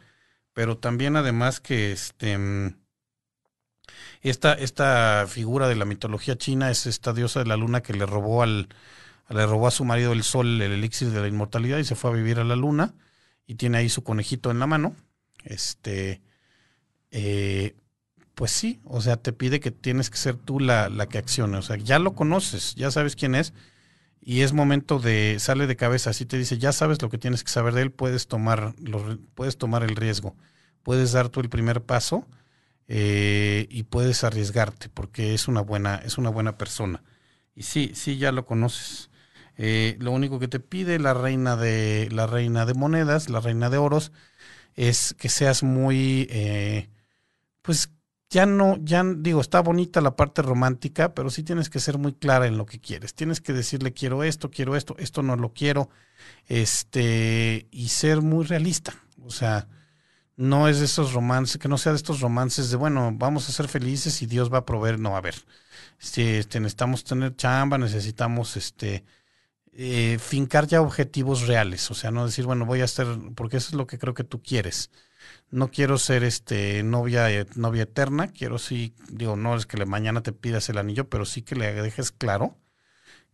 pero también además que este esta, esta figura de la mitología china es esta diosa de la luna que le robó al, le robó a su marido el sol, el elixir de la inmortalidad, y se fue a vivir a la luna, y tiene ahí su conejito en la mano. Este eh, pues sí, o sea, te pide que tienes que ser tú la, la que accione. O sea, ya lo conoces, ya sabes quién es, y es momento de sale de cabeza, así te dice, ya sabes lo que tienes que saber de él, puedes tomar, lo, puedes tomar el riesgo, puedes dar tú el primer paso eh, y puedes arriesgarte porque es una buena, es una buena persona. Y sí, sí, ya lo conoces. Eh, lo único que te pide la reina de la reina de monedas, la reina de oros, es que seas muy, eh, pues ya no, ya digo, está bonita la parte romántica, pero sí tienes que ser muy clara en lo que quieres. Tienes que decirle quiero esto, quiero esto, esto no lo quiero, este, y ser muy realista. O sea, no es de esos romances, que no sea de estos romances de, bueno, vamos a ser felices y Dios va a proveer. No, a ver, este, necesitamos tener chamba, necesitamos este, eh, fincar ya objetivos reales. O sea, no decir, bueno, voy a hacer, porque eso es lo que creo que tú quieres no quiero ser este novia eh, novia eterna, quiero sí, digo, no es que le, mañana te pidas el anillo, pero sí que le dejes claro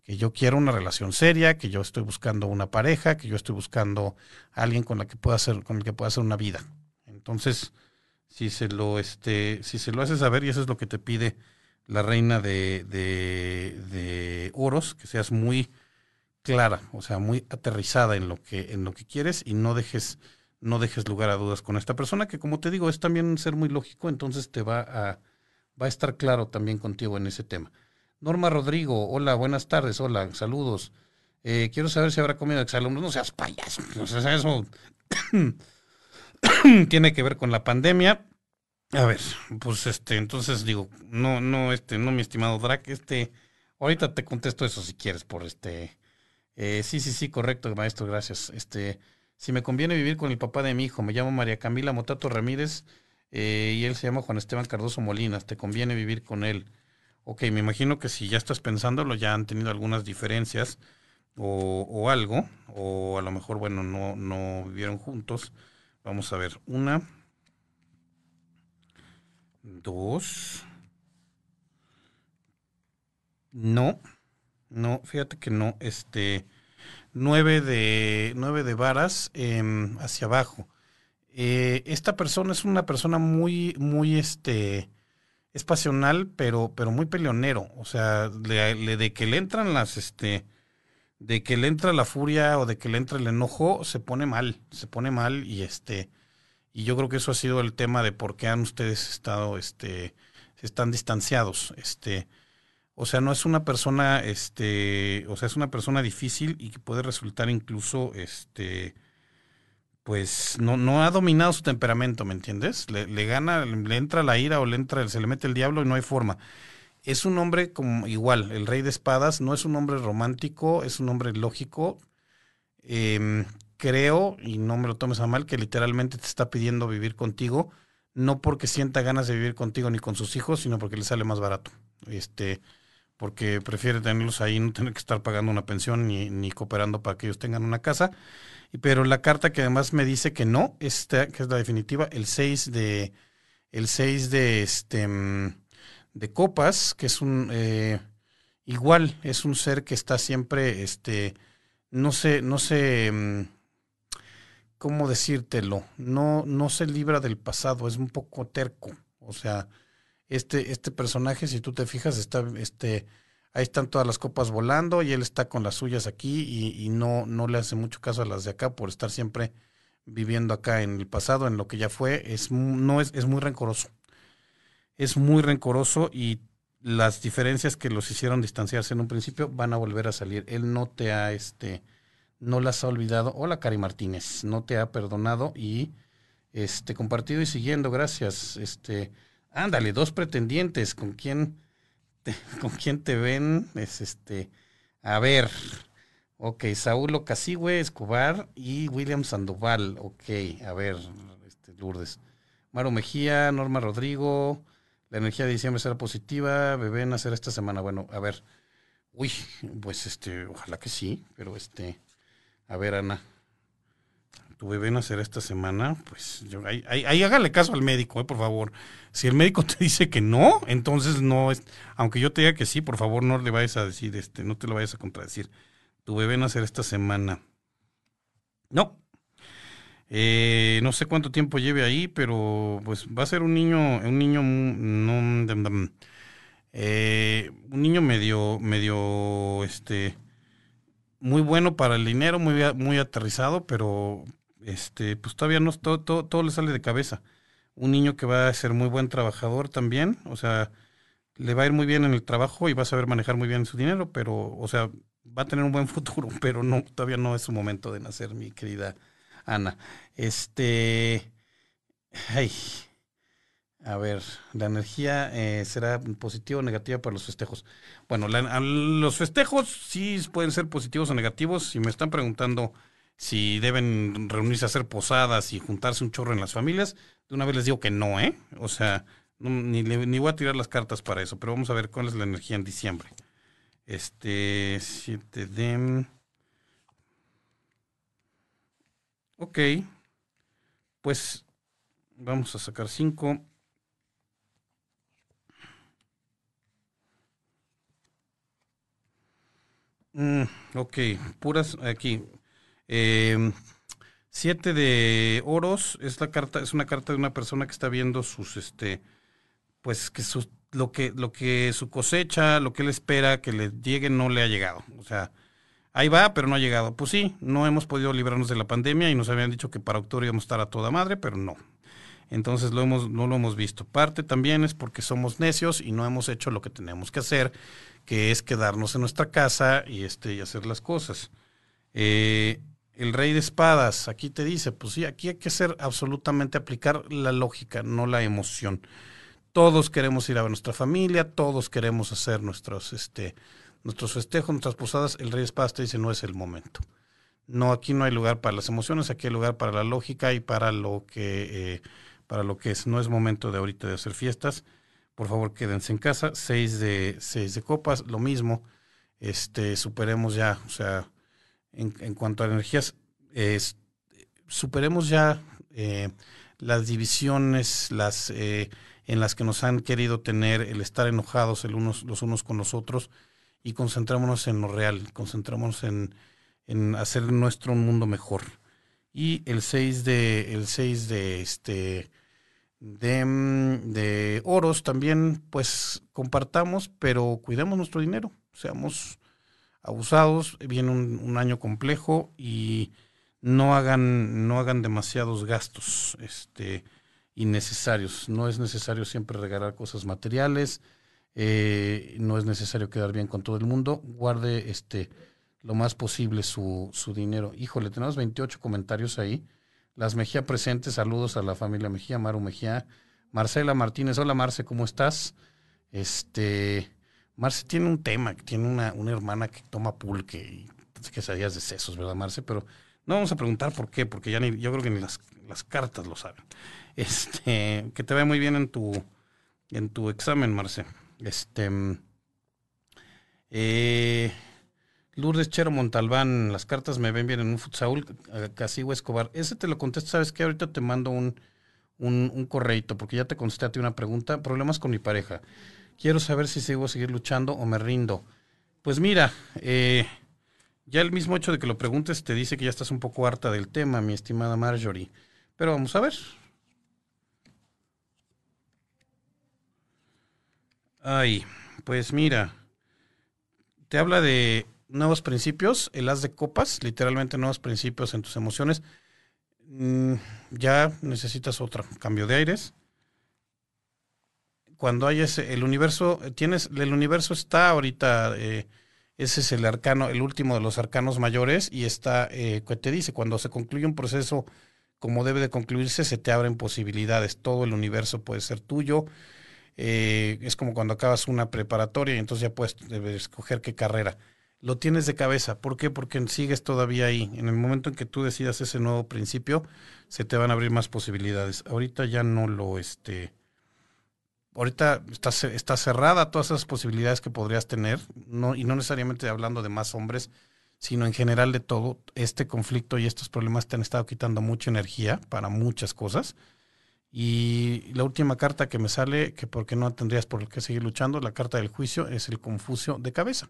que yo quiero una relación seria, que yo estoy buscando una pareja, que yo estoy buscando a alguien con la que pueda hacer con el que pueda hacer una vida. Entonces, si se lo este si se lo haces saber y eso es lo que te pide la reina de, de, de oros, que seas muy clara, o sea, muy aterrizada en lo que en lo que quieres y no dejes no dejes lugar a dudas con esta persona, que como te digo, es también ser muy lógico, entonces te va a, va a estar claro también contigo en ese tema. Norma Rodrigo, hola, buenas tardes, hola, saludos. Eh, quiero saber si habrá comido exalumnos. No seas payaso, no eso tiene que ver con la pandemia. A ver, pues este, entonces digo, no, no, este, no, mi estimado Drac, este, ahorita te contesto eso si quieres por este. Eh, sí, sí, sí, correcto, maestro, gracias. Este, si me conviene vivir con el papá de mi hijo, me llamo María Camila Motato Ramírez eh, y él se llama Juan Esteban Cardoso Molinas, ¿te conviene vivir con él? Ok, me imagino que si ya estás pensándolo, ya han tenido algunas diferencias o, o algo, o a lo mejor, bueno, no, no vivieron juntos. Vamos a ver, una, dos, no, no, fíjate que no, este, nueve de, nueve de varas em, hacia abajo. Eh, esta persona es una persona muy, muy, este, es pasional, pero, pero muy peleonero. O sea, le, de que le entran las, este, de que le entra la furia o de que le entra el enojo, se pone mal, se pone mal y este, y yo creo que eso ha sido el tema de por qué han ustedes estado, este, están distanciados, este, o sea, no es una persona, este, o sea, es una persona difícil y que puede resultar incluso, este, pues no, no ha dominado su temperamento, ¿me entiendes? Le, gana, le entra la ira o le entra, se le mete el diablo y no hay forma. Es un hombre como igual, el rey de espadas, no es un hombre romántico, es un hombre lógico. Em, creo, y no me lo tomes a mal, que literalmente te está pidiendo vivir contigo, no porque sienta ganas de vivir contigo ni con sus hijos, sino porque le sale más barato. Este, porque prefiere tenerlos ahí, no tener que estar pagando una pensión ni, ni cooperando para que ellos tengan una casa. Pero la carta que además me dice que no, esta, que es la definitiva, el 6 de, el 6 de, este, mm, de copas, que es un, eh, igual, es un ser que está siempre, este, no sé, no sé, mm, ¿cómo decírtelo? No, no se libra del pasado, es un poco terco, o sea, este, este personaje, si tú te fijas, está, este, ahí están todas las copas volando y él está con las suyas aquí y, no, no le hace mucho caso a las de acá por estar siempre viviendo acá en el pasado, en lo que ya fue, es, no es, es muy rencoroso. Es muy rencoroso y las diferencias que los hicieron distanciarse en un principio van a volver a salir. Él no te ha, este, no las ha olvidado. Hola, Cari Martínez, no te ha perdonado y, este, compartido y siguiendo, gracias. Este, Ándale, dos pretendientes. ¿Con quién te, con quién te ven? Es este. A ver. Ok, Saúl Ocasigüe, Escobar y William Sandoval. Ok, a ver, este, Lourdes. Maro Mejía, Norma Rodrigo. La energía de diciembre será positiva. Bebé nacer esta semana. Bueno, a ver. Uy, pues este, ojalá que sí, pero este. A ver, Ana tu bebé nacerá esta semana, pues yo, ahí, hágale caso al médico, eh, por favor. Si el médico te dice que no, entonces no es, aunque yo te diga que sí, por favor no le vayas a decir, este, no te lo vayas a contradecir. Tu bebé nacerá esta semana. No. Eh, no sé cuánto tiempo lleve ahí, pero pues va a ser un niño, un niño no, eh, un niño medio, medio, este, muy bueno para el dinero, muy, muy aterrizado, pero este, pues todavía no, todo, todo, le sale de cabeza. Un niño que va a ser muy buen trabajador también, o sea, le va a ir muy bien en el trabajo y va a saber manejar muy bien su dinero, pero, o sea, va a tener un buen futuro, pero no, todavía no es su momento de nacer, mi querida Ana. Este, ay, A ver, la energía eh, será positiva o negativa para los festejos. Bueno, los festejos sí pueden ser positivos o negativos. Si me están preguntando si deben reunirse a hacer posadas y juntarse un chorro en las familias, de una vez les digo que no, ¿eh? O sea, ni, ni voy a tirar las cartas para eso, pero vamos a ver cuál es la energía en diciembre. Este, 7 de... Ok, pues vamos a sacar 5. Mm, ok, puras aquí. Eh, siete de oros es la carta, es una carta de una persona que está viendo sus, este, pues que sus, lo que, lo que su cosecha, lo que él espera que le llegue no le ha llegado. O sea, ahí va, pero no ha llegado. Pues sí, no hemos podido librarnos de la pandemia y nos habían dicho que para octubre íbamos a estar a toda madre, pero no. Entonces lo hemos, no lo hemos visto. Parte también es porque somos necios y no hemos hecho lo que tenemos que hacer, que es quedarnos en nuestra casa y, este, y hacer las cosas. Eh, el rey de espadas, aquí te dice, pues sí, aquí hay que hacer absolutamente aplicar la lógica, no la emoción. Todos queremos ir a ver nuestra familia, todos queremos hacer nuestros, este, nuestros festejos, nuestras posadas. El rey de espadas te dice, no es el momento. No, aquí no hay lugar para las emociones, aquí hay lugar para la lógica y para lo que, eh, para lo que es. No es momento de ahorita de hacer fiestas. Por favor, quédense en casa. Seis de, seis de copas, lo mismo. Este, superemos ya, o sea, en, cuanto a energías, superemos ya eh, las divisiones, las eh, en las que nos han querido tener, el estar enojados el unos, los unos con los otros y concentrémonos en lo real, concentrémonos en, en hacer nuestro mundo mejor. Y el 6 de, el 6 de este de, de oros también, pues compartamos, pero cuidemos nuestro dinero, seamos abusados, viene un, año complejo y no hagan, no hagan demasiados gastos este, innecesarios. No es necesario siempre regalar cosas materiales, eh, no es necesario quedar bien con todo el mundo. Guarde este, lo más posible su, su dinero. Híjole, tenemos 28 comentarios ahí. Las Mejía presentes, saludos a la familia Mejía, Maru Mejía, Marcela Martínez, hola Marce, ¿cómo estás? Este, Marce tiene un tema, tiene una, una hermana que toma pulque y quesadillas de sesos, ¿verdad, Marce? Pero no vamos a preguntar por qué, porque ya ni, yo creo que ni las, las cartas lo saben. Este, que te vaya muy bien en tu, en tu examen, Marce. Este, eh, Lourdes Chero Montalbán, las cartas me ven bien en un futsal, Casigua Escobar. Ese te lo contesto, ¿sabes qué? Ahorita te mando un, un, un correito, porque ya te contesté a ti una pregunta. Problemas con mi pareja. Quiero saber si sigo a seguir luchando o me rindo. Pues mira, eh, ya el mismo hecho de que lo preguntes te dice que ya estás un poco harta del tema, mi estimada Marjorie. Pero vamos a ver. Ay, pues mira, te habla de nuevos principios, el as de copas, literalmente nuevos principios en tus emociones. Mm, ya necesitas otro cambio de aires cuando hay ese, el universo, tienes, el universo está ahorita, eh, ese es el arcano, el último de los arcanos mayores, y está, eh, te dice, cuando se concluye un proceso como debe de concluirse, se te abren posibilidades, todo el universo puede ser tuyo, eh, es como cuando acabas una preparatoria y entonces ya puedes escoger qué carrera. Lo tienes de cabeza, ¿por qué? Porque sigues todavía ahí. En el momento en que tú decidas ese nuevo principio, se te van a abrir más posibilidades. Ahorita ya no lo, este, ahorita está, está cerrada todas esas posibilidades que podrías tener, no, y no necesariamente hablando de más hombres, sino en general de todo, este conflicto y estos problemas te han estado quitando mucha energía para muchas cosas. Y la última carta que me sale, que porque no tendrías por qué seguir luchando, la carta del juicio es el confucio de cabeza.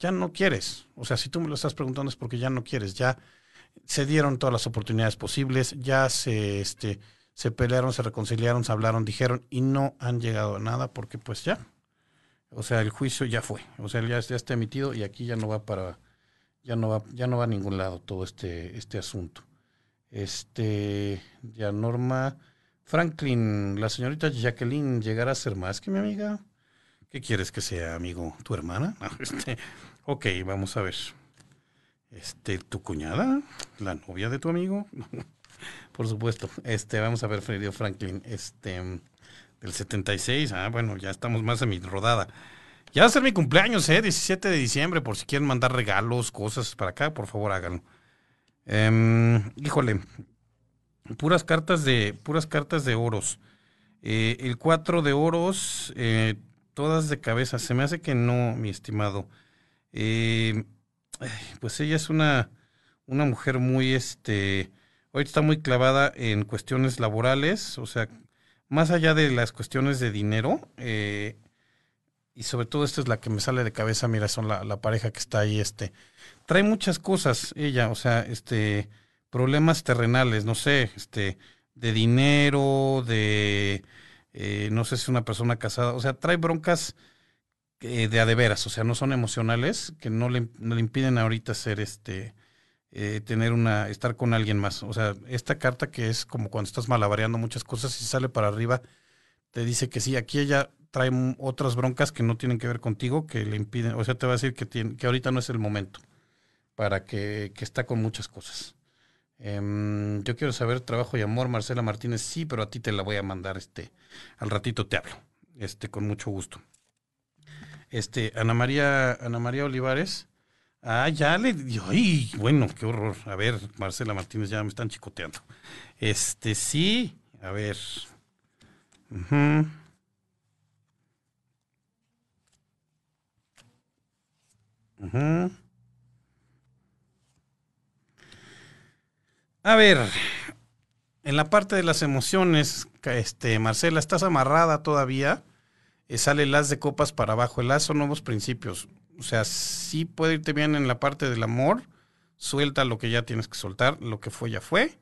Ya no quieres. O sea, si tú me lo estás preguntando es porque ya no quieres. Ya se dieron todas las oportunidades posibles, ya se, este, se pelearon, se reconciliaron, se hablaron, dijeron y no han llegado a nada porque pues ya, o sea, el juicio ya fue, o sea, ya, ya está emitido y aquí ya no va para, ya no va, ya no va a ningún lado todo este, este asunto. Este, ya Norma Franklin, la señorita Jacqueline llegará a ser más que mi amiga. ¿Qué quieres que sea, amigo? ¿Tu hermana? este, ok, vamos a ver. Este, ¿tu cuñada? ¿La novia de tu amigo? por supuesto. Este, vamos a ver, Fredio Franklin, este, del 76. Ah, bueno, ya estamos más en mi rodada. Ya va a ser mi cumpleaños, ¿eh? 17 de diciembre, por si quieren mandar regalos, cosas para acá, por favor háganlo. Em, híjole, puras cartas de, puras cartas de oros. Eh, el 4 de oros, eh, todas de cabeza. Se me hace que no, mi estimado. Eh, pues ella es una, una mujer muy, este, hoy está muy clavada en cuestiones laborales, o sea, más allá de las cuestiones de dinero, eh, y sobre todo esta es la que me sale de cabeza, mira, son la, la, pareja que está ahí, este, trae muchas cosas ella, o sea, este, problemas terrenales, no sé, este, de dinero, de, eh, no sé si una persona casada, o sea, trae broncas eh, de a de veras, o sea, no son emocionales, que no le, no le impiden ahorita ser este, eh, tener una, estar con alguien más. O sea, esta carta que es como cuando estás malabareando muchas cosas y sale para arriba, te dice que sí, aquí ella trae otras broncas que no tienen que ver contigo, que le impiden, o sea, te va a decir que, tiene, que ahorita no es el momento, para que, que está con muchas cosas. Um, yo quiero saber trabajo y amor, Marcela Martínez, sí, pero a ti te la voy a mandar, este, al ratito te hablo, este, con mucho gusto. Este, Ana María, Ana María Olivares, ah, ya le dio, ay, bueno, qué horror. A ver, Marcela Martínez, ya me están chicoteando. Este, sí, a ver. Uh -huh. Uh. A ver, en la parte de las emociones, este, Marcela, ¿estás amarrada todavía? Eh, sale el as de copas para abajo. El as son nuevos principios. O sea, sí puede irte bien en la parte del amor. Suelta lo que ya tienes que soltar. Lo que fue, ya fue.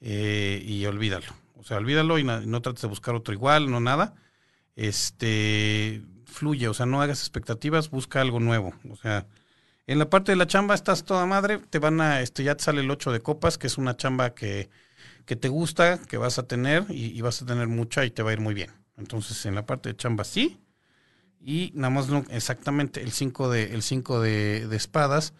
Eh, y olvídalo. O sea, olvídalo y no, trates de buscar otro igual, no nada. Este, fluye. O sea, no hagas expectativas, busca algo nuevo. O sea, en la parte de la chamba estás toda madre, te van a, este, ya te sale el 8 de copas, que es una chamba que, que te gusta, que vas a tener y, y, vas a tener mucha y te va a ir muy bien. Entonces, en la parte de chamba sí. Y nada más exactamente el 5 de, el cinco de, de espadas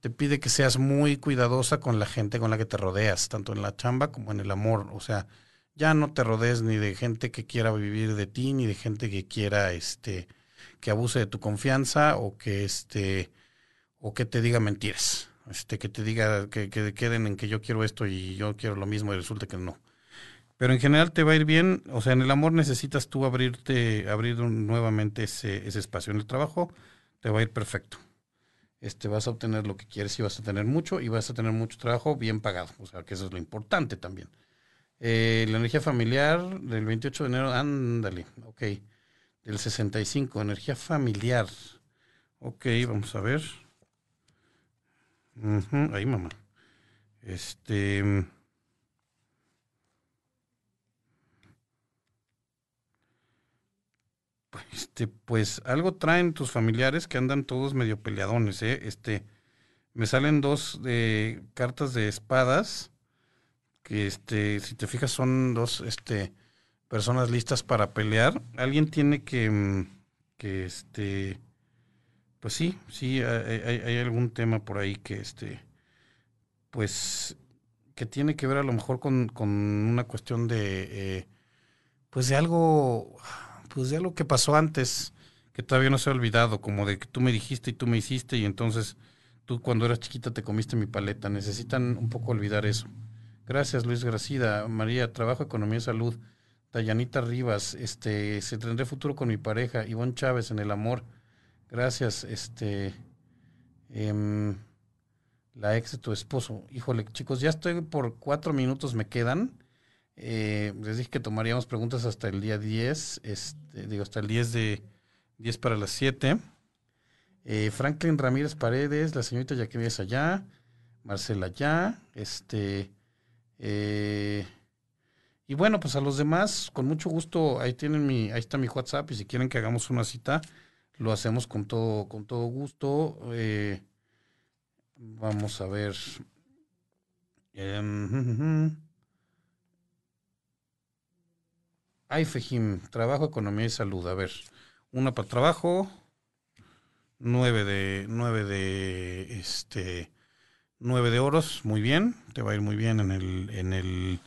te pide que seas muy cuidadosa con la gente con la que te rodeas, tanto en la chamba como en el amor. O sea, ya no te rodees ni de gente que quiera vivir de ti, ni de gente que quiera, este, que abuse de tu confianza o que, este, o que te diga mentiras, este, que te diga que, que, queden en que yo quiero esto y yo quiero lo mismo y resulta que no. Pero en general te va a ir bien, o sea, en el amor necesitas tú abrirte, abrir nuevamente ese, ese espacio. En el trabajo te va a ir perfecto. Este, vas a obtener lo que quieres y vas a tener mucho y vas a tener mucho trabajo bien pagado. O sea, que eso es lo importante también. Eh, la energía familiar del 28 de enero, ándale, ok. Del 65, energía familiar. Ok, vamos a ver. Ahí, mamá. Este. Este, pues algo traen tus familiares que andan todos medio peleadones, ¿eh? Este, me salen dos de cartas de espadas, que este, si te fijas son dos, este, personas listas para pelear. Alguien tiene que, que este, pues sí, sí, hay, algún tema por ahí que este, pues, que tiene que ver a lo mejor con, con una cuestión de, eh, pues de algo, pues de algo que pasó antes, que todavía no se ha olvidado, como de que tú me dijiste y tú me hiciste y entonces tú cuando eras chiquita te comiste mi paleta. Necesitan un poco olvidar eso. Gracias, Luis Gracida. María, trabajo, economía y salud. Dayanita Rivas, este, se tendré futuro con mi pareja. Ivonne Chávez, en el amor. Gracias, este. Eh, la ex de tu esposo. Híjole, chicos, ya estoy por cuatro minutos, me quedan. Eh, les dije que tomaríamos preguntas hasta el día 10, este, digo, hasta el 10 de 10 para las 7. Eh, Franklin Ramírez Paredes, la señorita es allá, Marcela ya, este, eh, y bueno, pues a los demás, con mucho gusto, ahí tienen mi, ahí está mi WhatsApp, y si quieren que hagamos una cita, lo hacemos con todo, con todo gusto. Vamos a ver. Um, Ay, Fejim, trabajo, economía y salud. A ver, una para trabajo, nueve de, nueve de, este, Nueve de oros, muy bien, te va a ir muy bien en el, en el,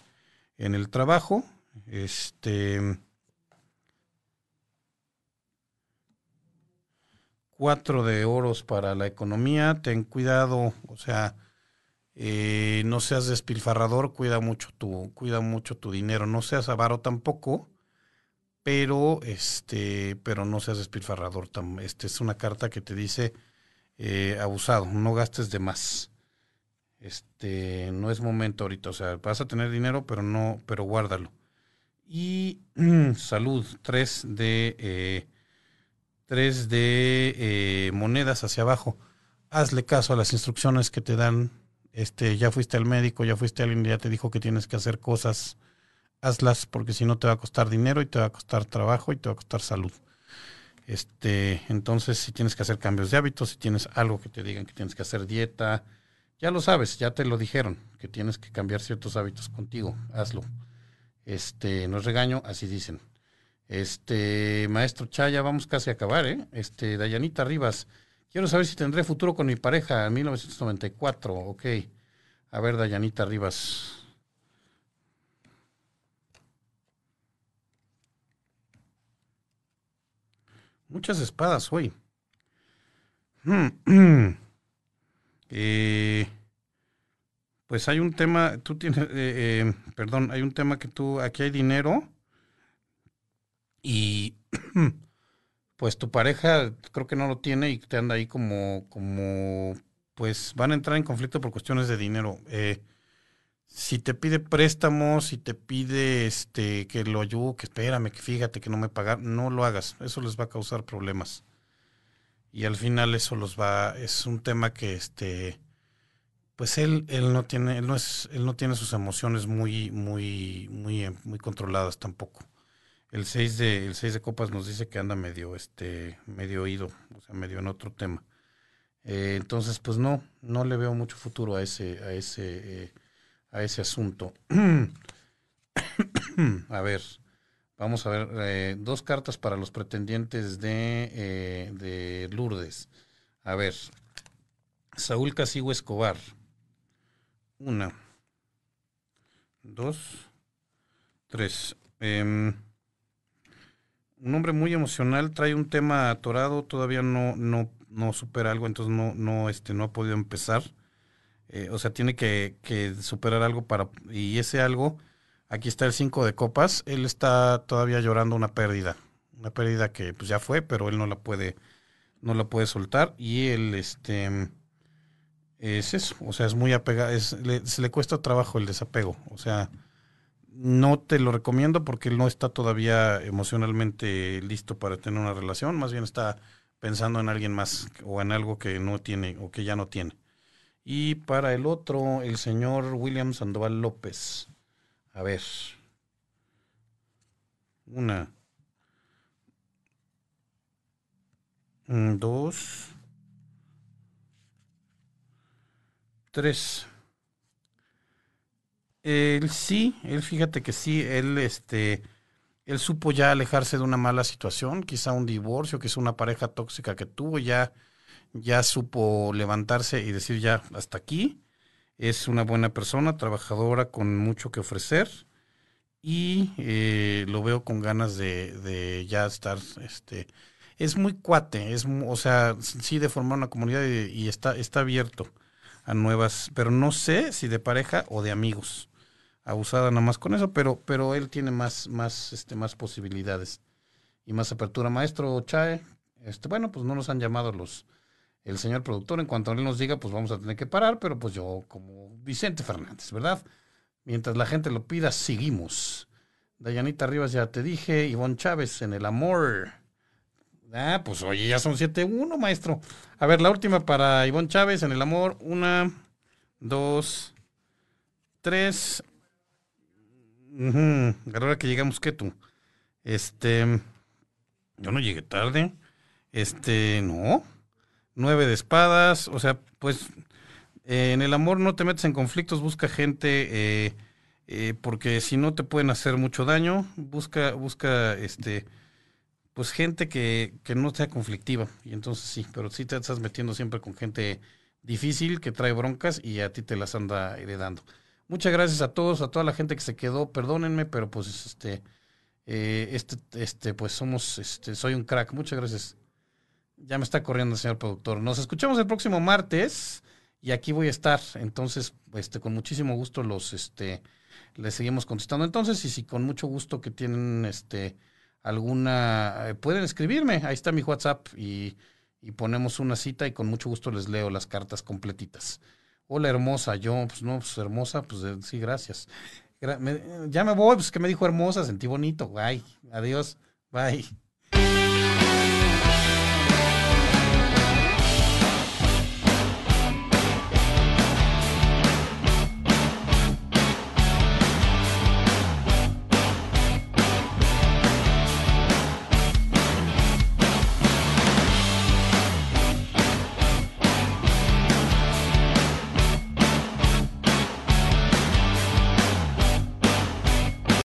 en el trabajo. Este. Cuatro de oros para la economía, ten cuidado, o sea, eh, no seas despilfarrador, cuida mucho tu, cuida mucho tu dinero, no seas avaro tampoco, pero este, pero no seas despilfarrador. Este es una carta que te dice eh, abusado, no gastes de más. Este, no es momento ahorita, o sea, vas a tener dinero, pero no, pero guárdalo. Y salud, tres de eh, tres de eh, monedas hacia abajo. Hazle caso a las instrucciones que te dan. Este, ya fuiste al médico, ya fuiste a alguien, ya te dijo que tienes que hacer cosas. Hazlas porque si no te va a costar dinero y te va a costar trabajo y te va a costar salud. Este, entonces, si tienes que hacer cambios de hábitos, si tienes algo que te digan que tienes que hacer dieta, ya lo sabes, ya te lo dijeron, que tienes que cambiar ciertos hábitos contigo, hazlo. Este, no es regaño, así dicen. Este, maestro Chaya, vamos casi a acabar, ¿eh? Este, Dayanita Rivas, quiero saber si tendré futuro con mi pareja en 1994, ok. A ver, Dayanita Rivas. Muchas espadas hoy. eh, pues hay un tema, tú tienes, eh, eh, perdón, hay un tema que tú, aquí hay dinero y pues tu pareja creo que no lo tiene y te anda ahí como, como, pues van a entrar en conflicto por cuestiones de dinero. Eh, si te pide préstamos, si te pide este que lo ayude, que espérame, que fíjate que no me pagar, no lo hagas, eso les va a causar problemas. Y al final eso los va, es un tema que este pues él, él no tiene, él no es, él no tiene sus emociones muy, muy, muy, muy controladas tampoco. El 6 de, el seis de copas nos dice que anda medio, este, medio oído, o sea, medio en otro tema. Eh, entonces, pues no, no le veo mucho futuro a ese, a ese, eh, a ese asunto. a ver, vamos a ver, eh, dos cartas para los pretendientes de, de Lourdes. A ver, Saúl Casigo Escobar. Una, dos, tres. Em, un hombre muy emocional, trae un tema atorado, todavía no, no, no supera algo, entonces no, no, este, no ha podido empezar. Eh, o sea, tiene que, que, superar algo para. Y ese algo, aquí está el 5 de copas. Él está todavía llorando una pérdida. Una pérdida que pues ya fue, pero él no la puede, no la puede soltar. Y él, este es eso, o sea, es muy apegado, es, se le cuesta trabajo el desapego, o sea, no te lo recomiendo porque él no está todavía emocionalmente listo para tener una relación, más bien está pensando en alguien más o en algo que no tiene o que ya no tiene. Y para el otro, el señor William Sandoval López. A ver. Una. Dos. Tres. Él sí, él fíjate que sí, él este, él supo ya alejarse de una mala situación, quizá un divorcio, quizá una pareja tóxica que tuvo, ya, ya supo levantarse y decir ya hasta aquí. Es una buena persona, trabajadora con mucho que ofrecer y eh, lo veo con ganas de, de, ya estar, este, es muy cuate, es, o sea, sí de formar una comunidad y, está, está abierto a nuevas, pero no sé si de pareja o de amigos. Abusada nada más con eso, pero, pero él tiene más, más, este, más posibilidades y más apertura. Maestro Chae, este, bueno, pues no nos han llamado los, el señor productor. En cuanto él nos diga, pues vamos a tener que parar, pero pues yo, como Vicente Fernández, ¿verdad? Mientras la gente lo pida, seguimos. Dayanita Rivas, ya te dije. Ivonne Chávez, en el amor. Ah, pues oye, ya son 7-1, maestro. A ver, la última para Ivonne Chávez en el amor. Una, dos, tres. Uh Ahora que llegamos, ¿qué tú? Este. Yo no llegué tarde. Este, no. Nueve de espadas. O sea, pues. en el amor no te metes en conflictos, busca gente. Eh, eh, porque si no te pueden hacer mucho daño. Busca, busca, este pues gente que, que no sea conflictiva. Y entonces sí, pero sí te estás metiendo siempre con gente difícil, que trae broncas y a ti te las anda heredando. Muchas gracias a todos, a toda la gente que se quedó. Perdónenme, pero pues este, eh, este, este, pues somos, este, soy un crack. Muchas gracias. Ya me está corriendo el señor productor. Nos escuchamos el próximo martes y aquí voy a estar. Entonces, este, con muchísimo gusto los, este, les seguimos contestando. Entonces, y si con mucho gusto que tienen, este, alguna, eh, pueden escribirme. Ahí está mi WhatsApp y, y ponemos una cita y con mucho gusto les leo las cartas completitas. Hola hermosa, yo, pues no, pues hermosa, pues eh, sí, gracias. ya me voy, pues que me dijo hermosa, sentí bonito. Bye, adiós, bye.